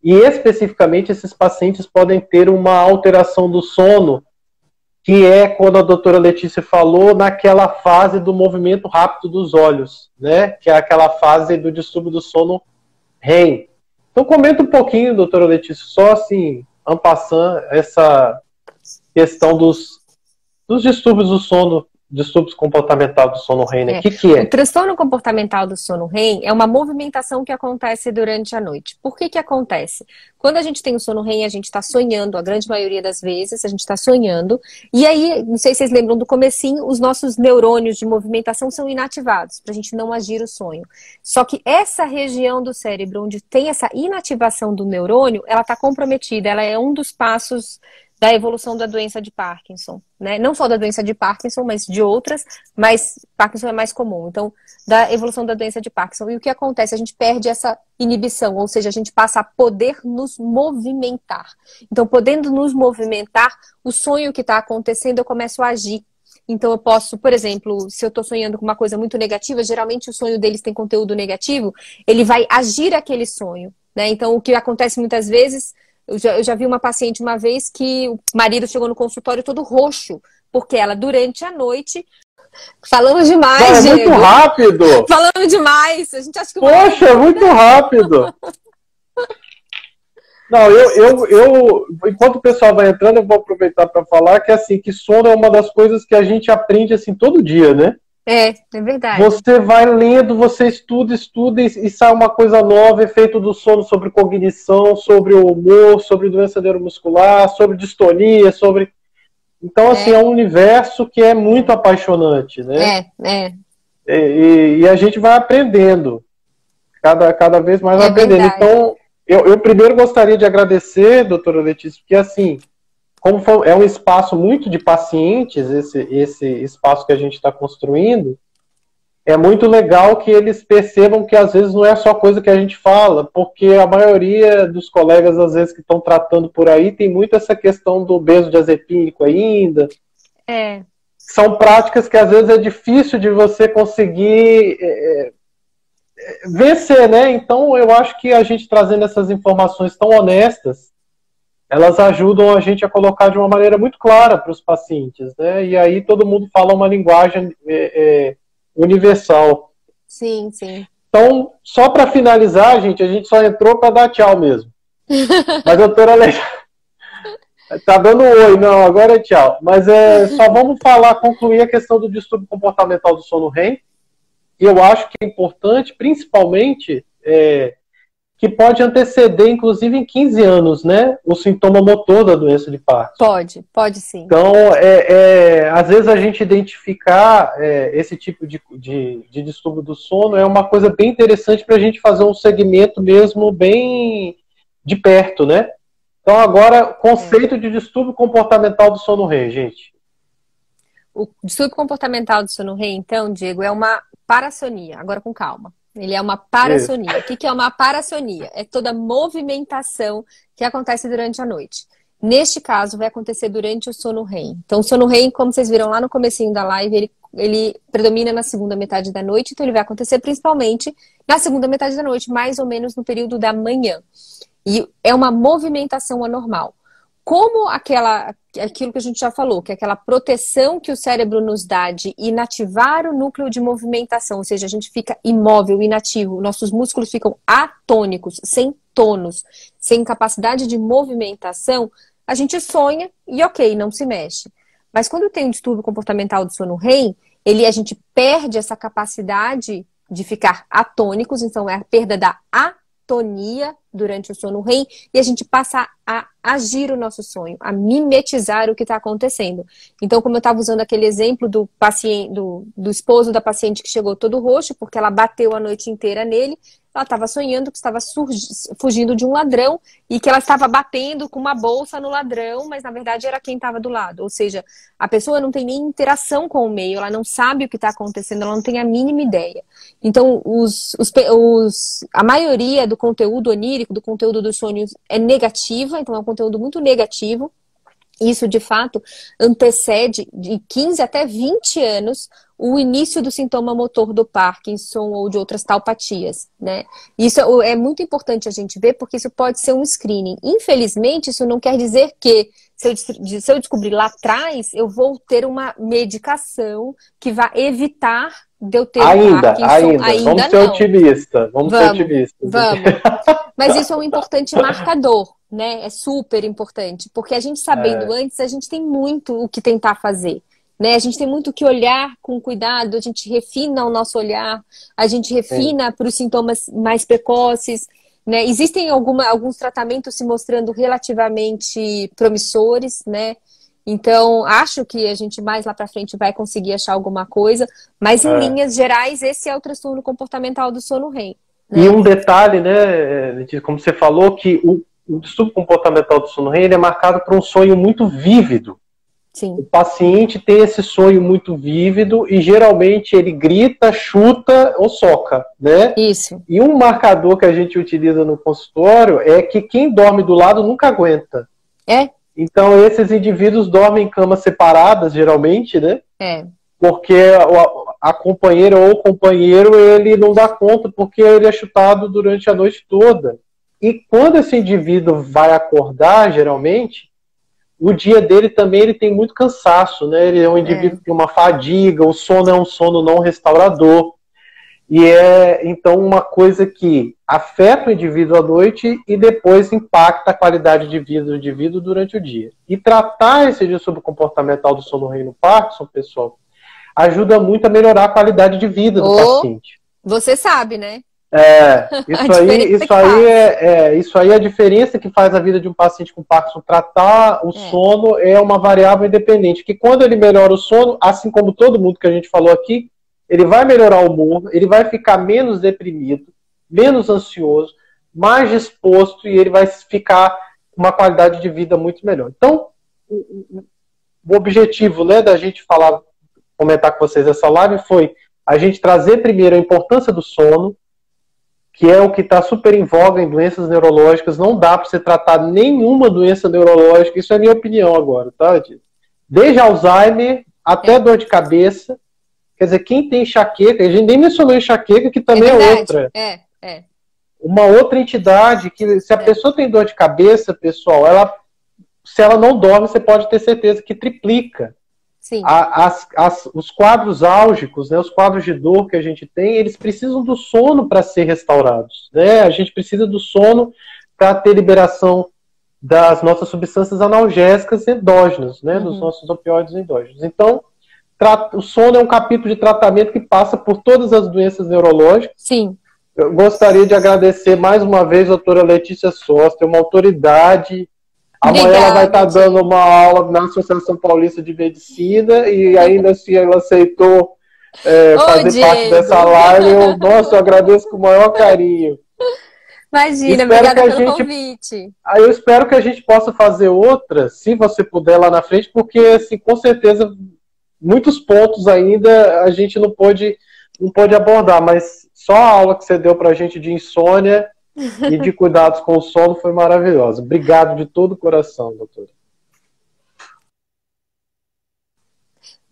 E especificamente, esses pacientes podem ter uma alteração do sono, que é quando a doutora Letícia falou, naquela fase do movimento rápido dos olhos, né? Que é aquela fase do distúrbio do sono REM. Então, comenta um pouquinho, doutora Letícia, só assim, ampassando essa questão dos, dos distúrbios do sono distúrbios comportamental do sono REM, né? O que, que é? O transtorno comportamental do sono REM é uma movimentação que acontece durante a noite. Por que que acontece? Quando a gente tem o sono REM, a gente está sonhando, a grande maioria das vezes, a gente está sonhando. E aí, não sei se vocês lembram do comecinho, os nossos neurônios de movimentação são inativados, para a gente não agir o sonho. Só que essa região do cérebro, onde tem essa inativação do neurônio, ela está comprometida, ela é um dos passos da evolução da doença de Parkinson, né? Não só da doença de Parkinson, mas de outras, mas Parkinson é mais comum. Então, da evolução da doença de Parkinson. E o que acontece? A gente perde essa inibição, ou seja, a gente passa a poder nos movimentar. Então, podendo nos movimentar, o sonho que está acontecendo, eu começo a agir. Então eu posso, por exemplo, se eu estou sonhando com uma coisa muito negativa, geralmente o sonho deles tem conteúdo negativo, ele vai agir aquele sonho. Né? Então o que acontece muitas vezes, eu já, eu já vi uma paciente uma vez que o marido chegou no consultório todo roxo, porque ela, durante a noite, Falamos demais, Não, é muito rápido. Falamos demais. A gente acha que Poxa, é muito rápido. Não, eu, eu, eu, enquanto o pessoal vai entrando, eu vou aproveitar para falar que assim, que sono é uma das coisas que a gente aprende assim todo dia, né? É, é verdade. Você vai lendo, você estuda, estuda e, e sai uma coisa nova, efeito do sono sobre cognição, sobre o humor, sobre doença neuromuscular, sobre distonia, sobre. Então, assim, é, é um universo que é muito apaixonante, né? É, é. E, e a gente vai aprendendo. Cada, cada vez mais é aprendendo. Verdade. Então, eu, eu primeiro gostaria de agradecer, doutora Letícia, porque assim, como é um espaço muito de pacientes, esse, esse espaço que a gente está construindo, é muito legal que eles percebam que às vezes não é só coisa que a gente fala, porque a maioria dos colegas, às vezes, que estão tratando por aí, tem muito essa questão do benzodiazepínico ainda. É. São práticas que às vezes é difícil de você conseguir é, vencer, né? Então eu acho que a gente trazendo essas informações tão honestas, elas ajudam a gente a colocar de uma maneira muito clara para os pacientes, né? E aí todo mundo fala uma linguagem é, é, universal. Sim, sim. Então, só para finalizar, gente, a gente só entrou para dar tchau mesmo. Mas, doutora Alexandre, tá dando oi, não, agora é tchau. Mas é, só vamos falar, concluir a questão do distúrbio comportamental do sono REM eu acho que é importante, principalmente, é, que pode anteceder, inclusive em 15 anos, né, o sintoma motor da doença de Parkinson. Pode, pode sim. Então, é, é às vezes a gente identificar é, esse tipo de, de, de, distúrbio do sono é uma coisa bem interessante para a gente fazer um segmento mesmo bem de perto, né? Então, agora, conceito de distúrbio comportamental do sono REM, gente. O distúrbio comportamental do sono REM, então, Diego, é uma parassonia. Agora com calma. Ele é uma parassonia. O que é uma parassonia? É toda movimentação que acontece durante a noite. Neste caso, vai acontecer durante o sono REM. Então, o sono REM, como vocês viram lá no comecinho da live, ele, ele predomina na segunda metade da noite, então ele vai acontecer principalmente na segunda metade da noite, mais ou menos no período da manhã. E é uma movimentação anormal como aquela, aquilo que a gente já falou, que é aquela proteção que o cérebro nos dá de inativar o núcleo de movimentação, ou seja, a gente fica imóvel, inativo, nossos músculos ficam atônicos, sem tônus, sem capacidade de movimentação, a gente sonha e ok, não se mexe. Mas quando tem um distúrbio comportamental do sono REM, ele, a gente perde essa capacidade de ficar atônicos, então é a perda da atonia durante o sono REM e a gente passa a agir o nosso sonho, a mimetizar o que está acontecendo. Então, como eu estava usando aquele exemplo do paciente, do, do esposo da paciente que chegou todo roxo, porque ela bateu a noite inteira nele, ela estava sonhando que estava fugindo de um ladrão e que ela estava batendo com uma bolsa no ladrão, mas na verdade era quem estava do lado. Ou seja, a pessoa não tem nem interação com o meio, ela não sabe o que está acontecendo, ela não tem a mínima ideia. Então, os, os, os, a maioria do conteúdo onírico, do conteúdo dos sonhos, é negativa, então é um conteúdo muito negativo. Isso, de fato, antecede de 15 até 20 anos o início do sintoma motor do Parkinson ou de outras talpatias, né? Isso é muito importante a gente ver, porque isso pode ser um screening. Infelizmente, isso não quer dizer que se eu, se eu descobrir lá atrás, eu vou ter uma medicação que vai evitar de eu ter ainda, Parkinson. Ainda, ainda vamos não. ser otimistas. Vamos, vamos ser otimistas. Vamos. Mas isso é um importante marcador, né? É super importante, porque a gente sabendo é. antes, a gente tem muito o que tentar fazer. Né? A gente tem muito que olhar com cuidado, a gente refina o nosso olhar, a gente refina para os sintomas mais precoces. Né? Existem alguma, alguns tratamentos se mostrando relativamente promissores, né? Então, acho que a gente mais lá para frente vai conseguir achar alguma coisa, mas em é. linhas gerais, esse é o transtorno comportamental do sono REM. Né? E um detalhe, né, como você falou, que o, o distúrbio comportamental do sono REM ele é marcado por um sonho muito vívido. Sim. O paciente tem esse sonho muito vívido e geralmente ele grita, chuta ou soca, né? Isso. E um marcador que a gente utiliza no consultório é que quem dorme do lado nunca aguenta. É. Então esses indivíduos dormem em camas separadas, geralmente, né? É. Porque a, a companheira ou o companheiro, ele não dá conta porque ele é chutado durante a noite toda. E quando esse indivíduo vai acordar, geralmente, o dia dele também ele tem muito cansaço, né? Ele é um indivíduo é. que tem uma fadiga, o sono é um sono não restaurador. E é então uma coisa que afeta o indivíduo à noite e depois impacta a qualidade de vida do indivíduo durante o dia. E tratar esse distúrbio comportamental do sono reino Parkinson, pessoal, ajuda muito a melhorar a qualidade de vida do oh, paciente. Você sabe, né? É, isso aí, isso aí é, é, isso aí é a diferença que faz a vida de um paciente com Parkinson. Tratar o é. sono é uma variável independente, que quando ele melhora o sono, assim como todo mundo que a gente falou aqui, ele vai melhorar o humor, ele vai ficar menos deprimido, menos ansioso, mais disposto e ele vai ficar com uma qualidade de vida muito melhor. Então, o, o objetivo né, da gente falar, comentar com vocês essa live foi a gente trazer primeiro a importância do sono, que é o que está super em voga em doenças neurológicas. Não dá para você tratar nenhuma doença neurológica, isso é minha opinião agora, tá? Desde Alzheimer até é. dor de cabeça, Quer dizer, quem tem enxaqueca, a gente nem mencionou enxaqueca, que também é, é outra. É, é. Uma outra entidade que, se a é. pessoa tem dor de cabeça, pessoal, ela, se ela não dorme, você pode ter certeza que triplica. As, as, os quadros álgicos, né, os quadros de dor que a gente tem, eles precisam do sono para ser restaurados. Né? A gente precisa do sono para ter liberação das nossas substâncias analgésicas endógenas, né, uhum. dos nossos opioides endógenos. Então, o sono é um capítulo de tratamento que passa por todas as doenças neurológicas. Sim. Eu gostaria de agradecer mais uma vez a doutora Letícia Sosta, uma autoridade. Amanhã Obrigada, ela vai estar dando uma aula na Associação Paulista de Medicina e ainda assim ela aceitou é, fazer Diego. parte dessa live. Eu, nossa, eu agradeço com o maior carinho. Imagina, espero obrigada pelo gente, convite. Aí eu espero que a gente possa fazer outra, se você puder lá na frente, porque assim, com certeza muitos pontos ainda a gente não pôde, não pôde abordar, mas só a aula que você deu para a gente de insônia e de cuidados com o sono foi maravilhosa. Obrigado de todo o coração, doutora.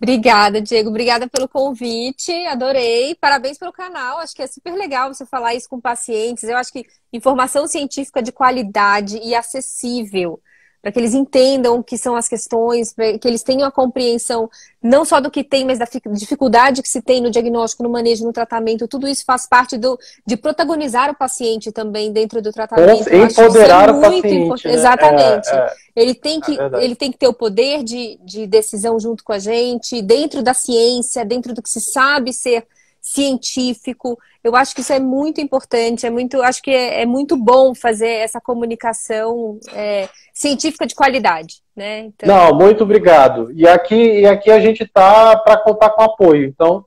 Obrigada, Diego. Obrigada pelo convite. Adorei. Parabéns pelo canal. Acho que é super legal você falar isso com pacientes. Eu acho que informação científica de qualidade e acessível para que eles entendam o que são as questões, para que eles tenham a compreensão não só do que tem, mas da dificuldade que se tem no diagnóstico, no manejo, no tratamento. Tudo isso faz parte do, de protagonizar o paciente também dentro do tratamento. Empoderar é o paciente. Né? Exatamente. É, é, ele, tem que, é ele tem que ter o poder de, de decisão junto com a gente, dentro da ciência, dentro do que se sabe ser científico. Eu acho que isso é muito importante, é muito, acho que é, é muito bom fazer essa comunicação é, científica de qualidade, né? Então... Não, muito obrigado. E aqui, e aqui a gente tá para contar com apoio. Então,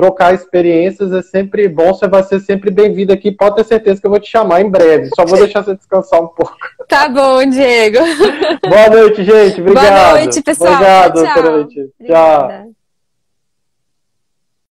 trocar experiências é sempre bom. Você vai ser sempre bem-vindo aqui. Pode ter certeza que eu vou te chamar em breve. Só vou deixar você descansar um pouco. Tá bom, Diego. Boa noite, gente. Obrigado. Boa noite, pessoal. Obrigado, tchau. Tchau.